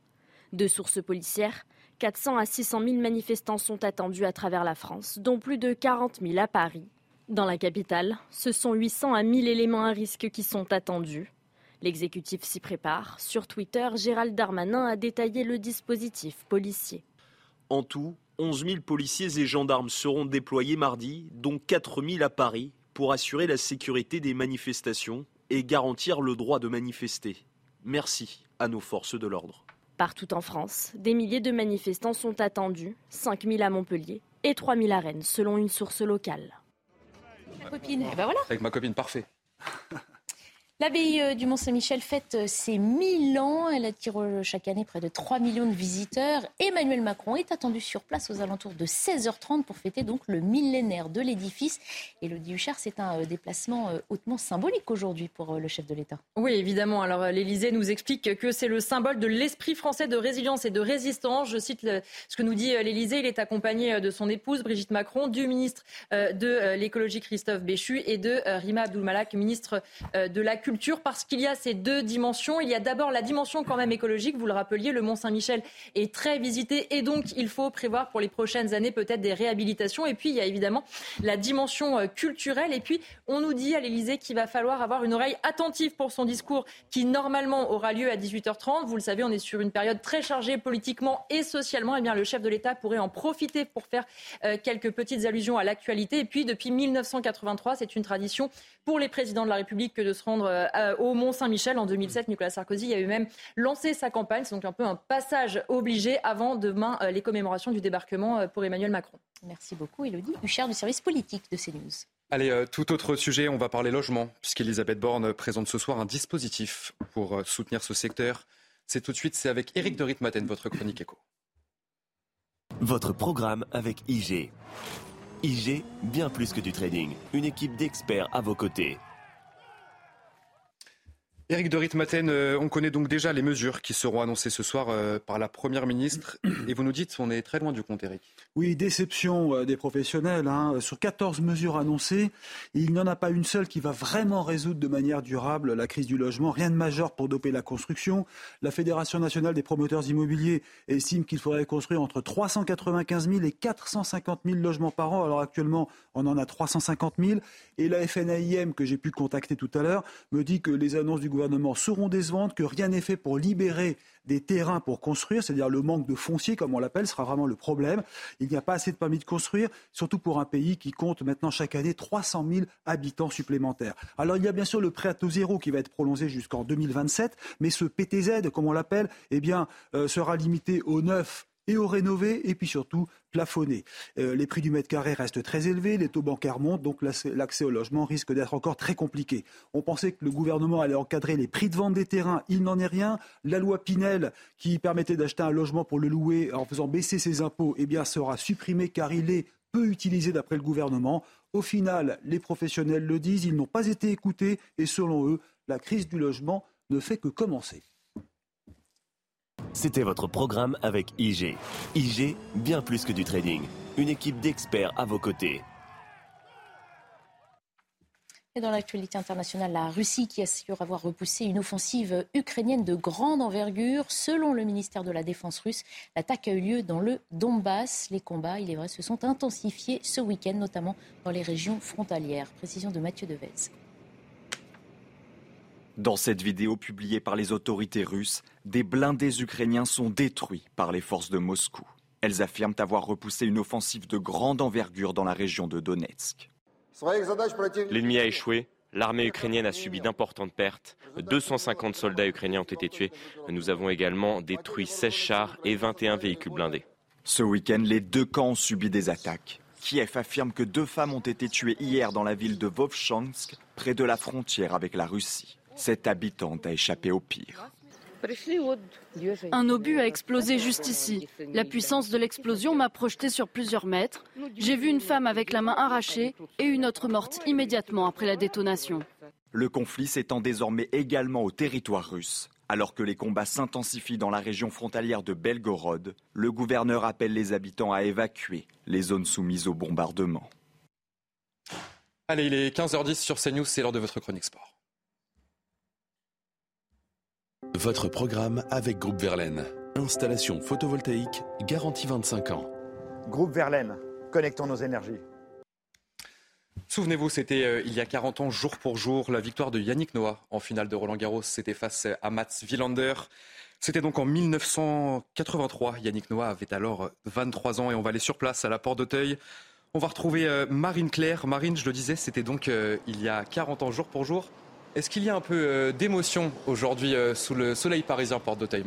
De sources policières, 400 à 600 000 manifestants sont attendus à travers la France, dont plus de 40 000 à Paris. Dans la capitale, ce sont 800 à 1000 éléments à risque qui sont attendus. L'exécutif s'y prépare. Sur Twitter, Gérald Darmanin a détaillé le dispositif policier. En tout, 11 000 policiers et gendarmes seront déployés mardi, dont 4 000 à Paris, pour assurer la sécurité des manifestations et garantir le droit de manifester. Merci à nos forces de l'ordre. Partout en France, des milliers de manifestants sont attendus, 5 000 à Montpellier et 3 000 à Rennes, selon une source locale copine. Et ben voilà. Avec ma copine, parfait. L'abbaye euh, du Mont-Saint-Michel fête euh, ses 1000 ans. Elle attire euh, chaque année près de 3 millions de visiteurs. Emmanuel Macron est attendu sur place aux alentours de 16h30 pour fêter donc le millénaire de l'édifice. Et le Huchard, c'est un déplacement hautement symbolique aujourd'hui pour le chef de l'État. Oui, évidemment. Alors l'Élysée nous explique que c'est le symbole de l'esprit français de résilience et de résistance. Je cite ce que nous dit l'Élysée. Il est accompagné de son épouse Brigitte Macron, du ministre de l'écologie Christophe Béchu et de Rima Abdulmalak, ministre de la culture parce qu'il y a ces deux dimensions. Il y a d'abord la dimension quand même écologique, vous le rappeliez, le Mont Saint-Michel est très visité et donc il faut prévoir pour les prochaines années peut-être des réhabilitations. Et puis il y a évidemment la dimension euh, culturelle. Et puis on nous dit à l'Elysée qu'il va falloir avoir une oreille attentive pour son discours qui normalement aura lieu à 18h30. Vous le savez, on est sur une période très chargée politiquement et socialement. Et eh bien le chef de l'État pourrait en profiter pour faire euh, quelques petites allusions à l'actualité. Et puis depuis 1983, c'est une tradition pour les présidents de la République que de se rendre euh, au Mont Saint-Michel. En 2007, Nicolas Sarkozy a eu même lancé sa campagne. C'est donc un peu un passage obligé avant demain les commémorations du débarquement pour Emmanuel Macron. Merci beaucoup, Elodie Huchard du service politique de CNews. Allez, euh, tout autre sujet, on va parler logement, puisqu'Elisabeth Borne présente ce soir un dispositif pour euh, soutenir ce secteur. C'est tout de suite, c'est avec Éric de Ritmaten, votre chronique éco. Votre programme avec IG. IG, bien plus que du trading. Une équipe d'experts à vos côtés. Éric de Ritmaten, euh, on connaît donc déjà les mesures qui seront annoncées ce soir par la Première ministre. Et vous nous dites qu'on est très loin du compte, Éric. Oui, déception euh, des professionnels. Hein. Sur 14 mesures annoncées, il n'y en a pas une seule qui va vraiment résoudre de manière durable la crise du logement. Rien de majeur pour doper la construction. La Fédération nationale des promoteurs immobiliers estime qu'il faudrait construire entre 395 000 et 450 000 logements par an. Alors actuellement, on en a 350 000. Et la FNAIM, que j'ai pu contacter tout à l'heure, me dit que les annonces du gouvernement seront décevantes, que rien n'est fait pour libérer des terrains pour construire, c'est-à-dire le manque de foncier, comme on l'appelle, sera vraiment le problème. Il n'y a pas assez de permis de construire, surtout pour un pays qui compte maintenant chaque année 300 000 habitants supplémentaires. Alors il y a bien sûr le prêt à taux zéro qui va être prolongé jusqu'en 2027, mais ce PTZ, comme on l'appelle, eh bien, euh, sera limité aux neuf et au rénové et puis surtout plafonné. Euh, les prix du mètre carré restent très élevés, les taux bancaires montent, donc l'accès au logement risque d'être encore très compliqué. On pensait que le gouvernement allait encadrer les prix de vente des terrains, il n'en est rien. La loi Pinel, qui permettait d'acheter un logement pour le louer en faisant baisser ses impôts, eh sera supprimée car il est peu utilisé d'après le gouvernement. Au final, les professionnels le disent, ils n'ont pas été écoutés et selon eux, la crise du logement ne fait que commencer. C'était votre programme avec IG. IG, bien plus que du trading. Une équipe d'experts à vos côtés. Et dans l'actualité internationale, la Russie qui assure avoir repoussé une offensive ukrainienne de grande envergure. Selon le ministère de la Défense russe, l'attaque a eu lieu dans le Donbass. Les combats, il est vrai, se sont intensifiés ce week-end, notamment dans les régions frontalières. Précision de Mathieu Devez. Dans cette vidéo publiée par les autorités russes, des blindés ukrainiens sont détruits par les forces de Moscou. Elles affirment avoir repoussé une offensive de grande envergure dans la région de Donetsk. L'ennemi a échoué, l'armée ukrainienne a subi d'importantes pertes, 250 soldats ukrainiens ont été tués. Nous avons également détruit 16 chars et 21 véhicules blindés. Ce week-end, les deux camps ont subi des attaques. Kiev affirme que deux femmes ont été tuées hier dans la ville de Vovchansk, près de la frontière avec la Russie. Cette habitante a échappé au pire. Un obus a explosé juste ici. La puissance de l'explosion m'a projeté sur plusieurs mètres. J'ai vu une femme avec la main arrachée et une autre morte immédiatement après la détonation. Le conflit s'étend désormais également au territoire russe. Alors que les combats s'intensifient dans la région frontalière de Belgorod, le gouverneur appelle les habitants à évacuer les zones soumises au bombardement. Allez, il est 15h10 sur CNews, c'est l'heure de votre chronique sport. Votre programme avec Groupe Verlaine. Installation photovoltaïque garantie 25 ans. Groupe Verlaine, connectons nos énergies. Souvenez-vous, c'était euh, il y a 40 ans, jour pour jour, la victoire de Yannick Noah en finale de Roland Garros. C'était face à Mats Wilander. C'était donc en 1983. Yannick Noah avait alors 23 ans et on va aller sur place à la Porte d'Auteuil. On va retrouver euh, Marine Claire. Marine, je le disais, c'était donc euh, il y a 40 ans, jour pour jour. Est-ce qu'il y a un peu euh, d'émotion aujourd'hui euh, sous le soleil parisien Porte d'Auteuil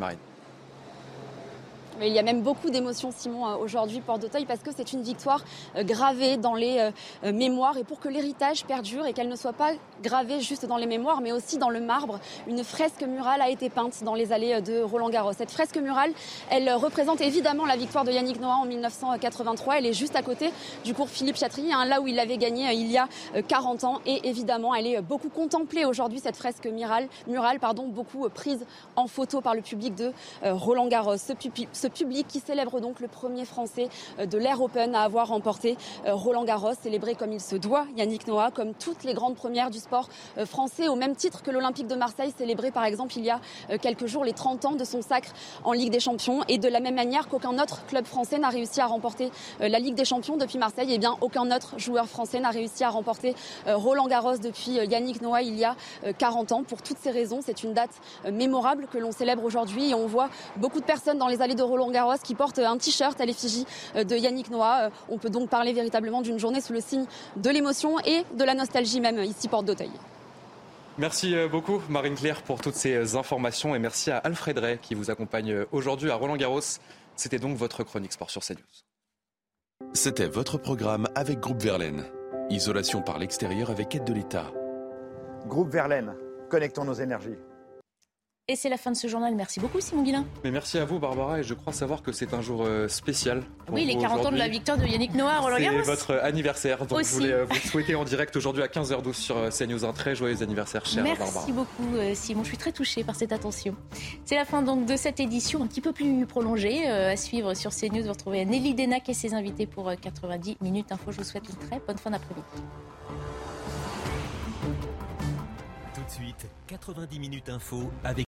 Marine il y a même beaucoup d'émotions, Simon, euh, aujourd'hui, Porte d'Auteuil, parce que c'est une victoire euh, gravée dans les euh, mémoires. Et pour que l'héritage perdure et qu'elle ne soit pas gravée juste dans les mémoires, mais aussi dans le marbre, une fresque murale a été peinte dans les allées de Roland-Garros. Cette fresque murale, elle représente évidemment la victoire de Yannick Noah en 1983. Elle est juste à côté du cours Philippe Chatrier, hein, là où il avait gagné il y a 40 ans. Et évidemment, elle est beaucoup contemplée aujourd'hui, cette fresque murale, pardon, beaucoup prise en photo par le public de Roland-Garros. Public qui célèbre donc le premier Français de l'Air Open à avoir remporté Roland Garros, célébré comme il se doit, Yannick Noah, comme toutes les grandes premières du sport français, au même titre que l'Olympique de Marseille, célébré par exemple il y a quelques jours les 30 ans de son sacre en Ligue des Champions, et de la même manière qu'aucun autre club français n'a réussi à remporter la Ligue des Champions depuis Marseille, et eh bien aucun autre joueur français n'a réussi à remporter Roland Garros depuis Yannick Noah il y a 40 ans. Pour toutes ces raisons, c'est une date mémorable que l'on célèbre aujourd'hui et on voit beaucoup de personnes dans les allées de Roland Garros qui portent un t-shirt à l'effigie de Yannick Noah. On peut donc parler véritablement d'une journée sous le signe de l'émotion et de la nostalgie même ici Porte d'Auteuil. Merci euh, beaucoup Marine Claire pour toutes ces euh, informations et merci à Alfred Ray qui vous accompagne euh, aujourd'hui à Roland Garros. C'était donc votre chronique sport sur CNews. C'était votre programme avec Groupe Verlaine. Isolation par l'extérieur avec aide de l'État. Groupe Verlaine, connectons nos énergies. Et c'est la fin de ce journal. Merci beaucoup, Simon Guillain. Mais merci à vous, Barbara. Et je crois savoir que c'est un jour euh, spécial. oui, les 40 ans de la victoire de Yannick Noah Roland Garros. C'est votre anniversaire. Donc je voulais euh, vous souhaiter en direct aujourd'hui à 15h12 sur euh, CNews. Un très joyeux anniversaire, chère Barbara. Merci beaucoup, Simon. Je suis très touchée par cette attention. C'est la fin donc de cette édition un petit peu plus prolongée. à suivre sur CNews, vous retrouvez Nelly Denac et ses invités pour 90 minutes info. Je vous souhaite une très bonne fin d'après-midi. Tout de suite, 90 minutes info avec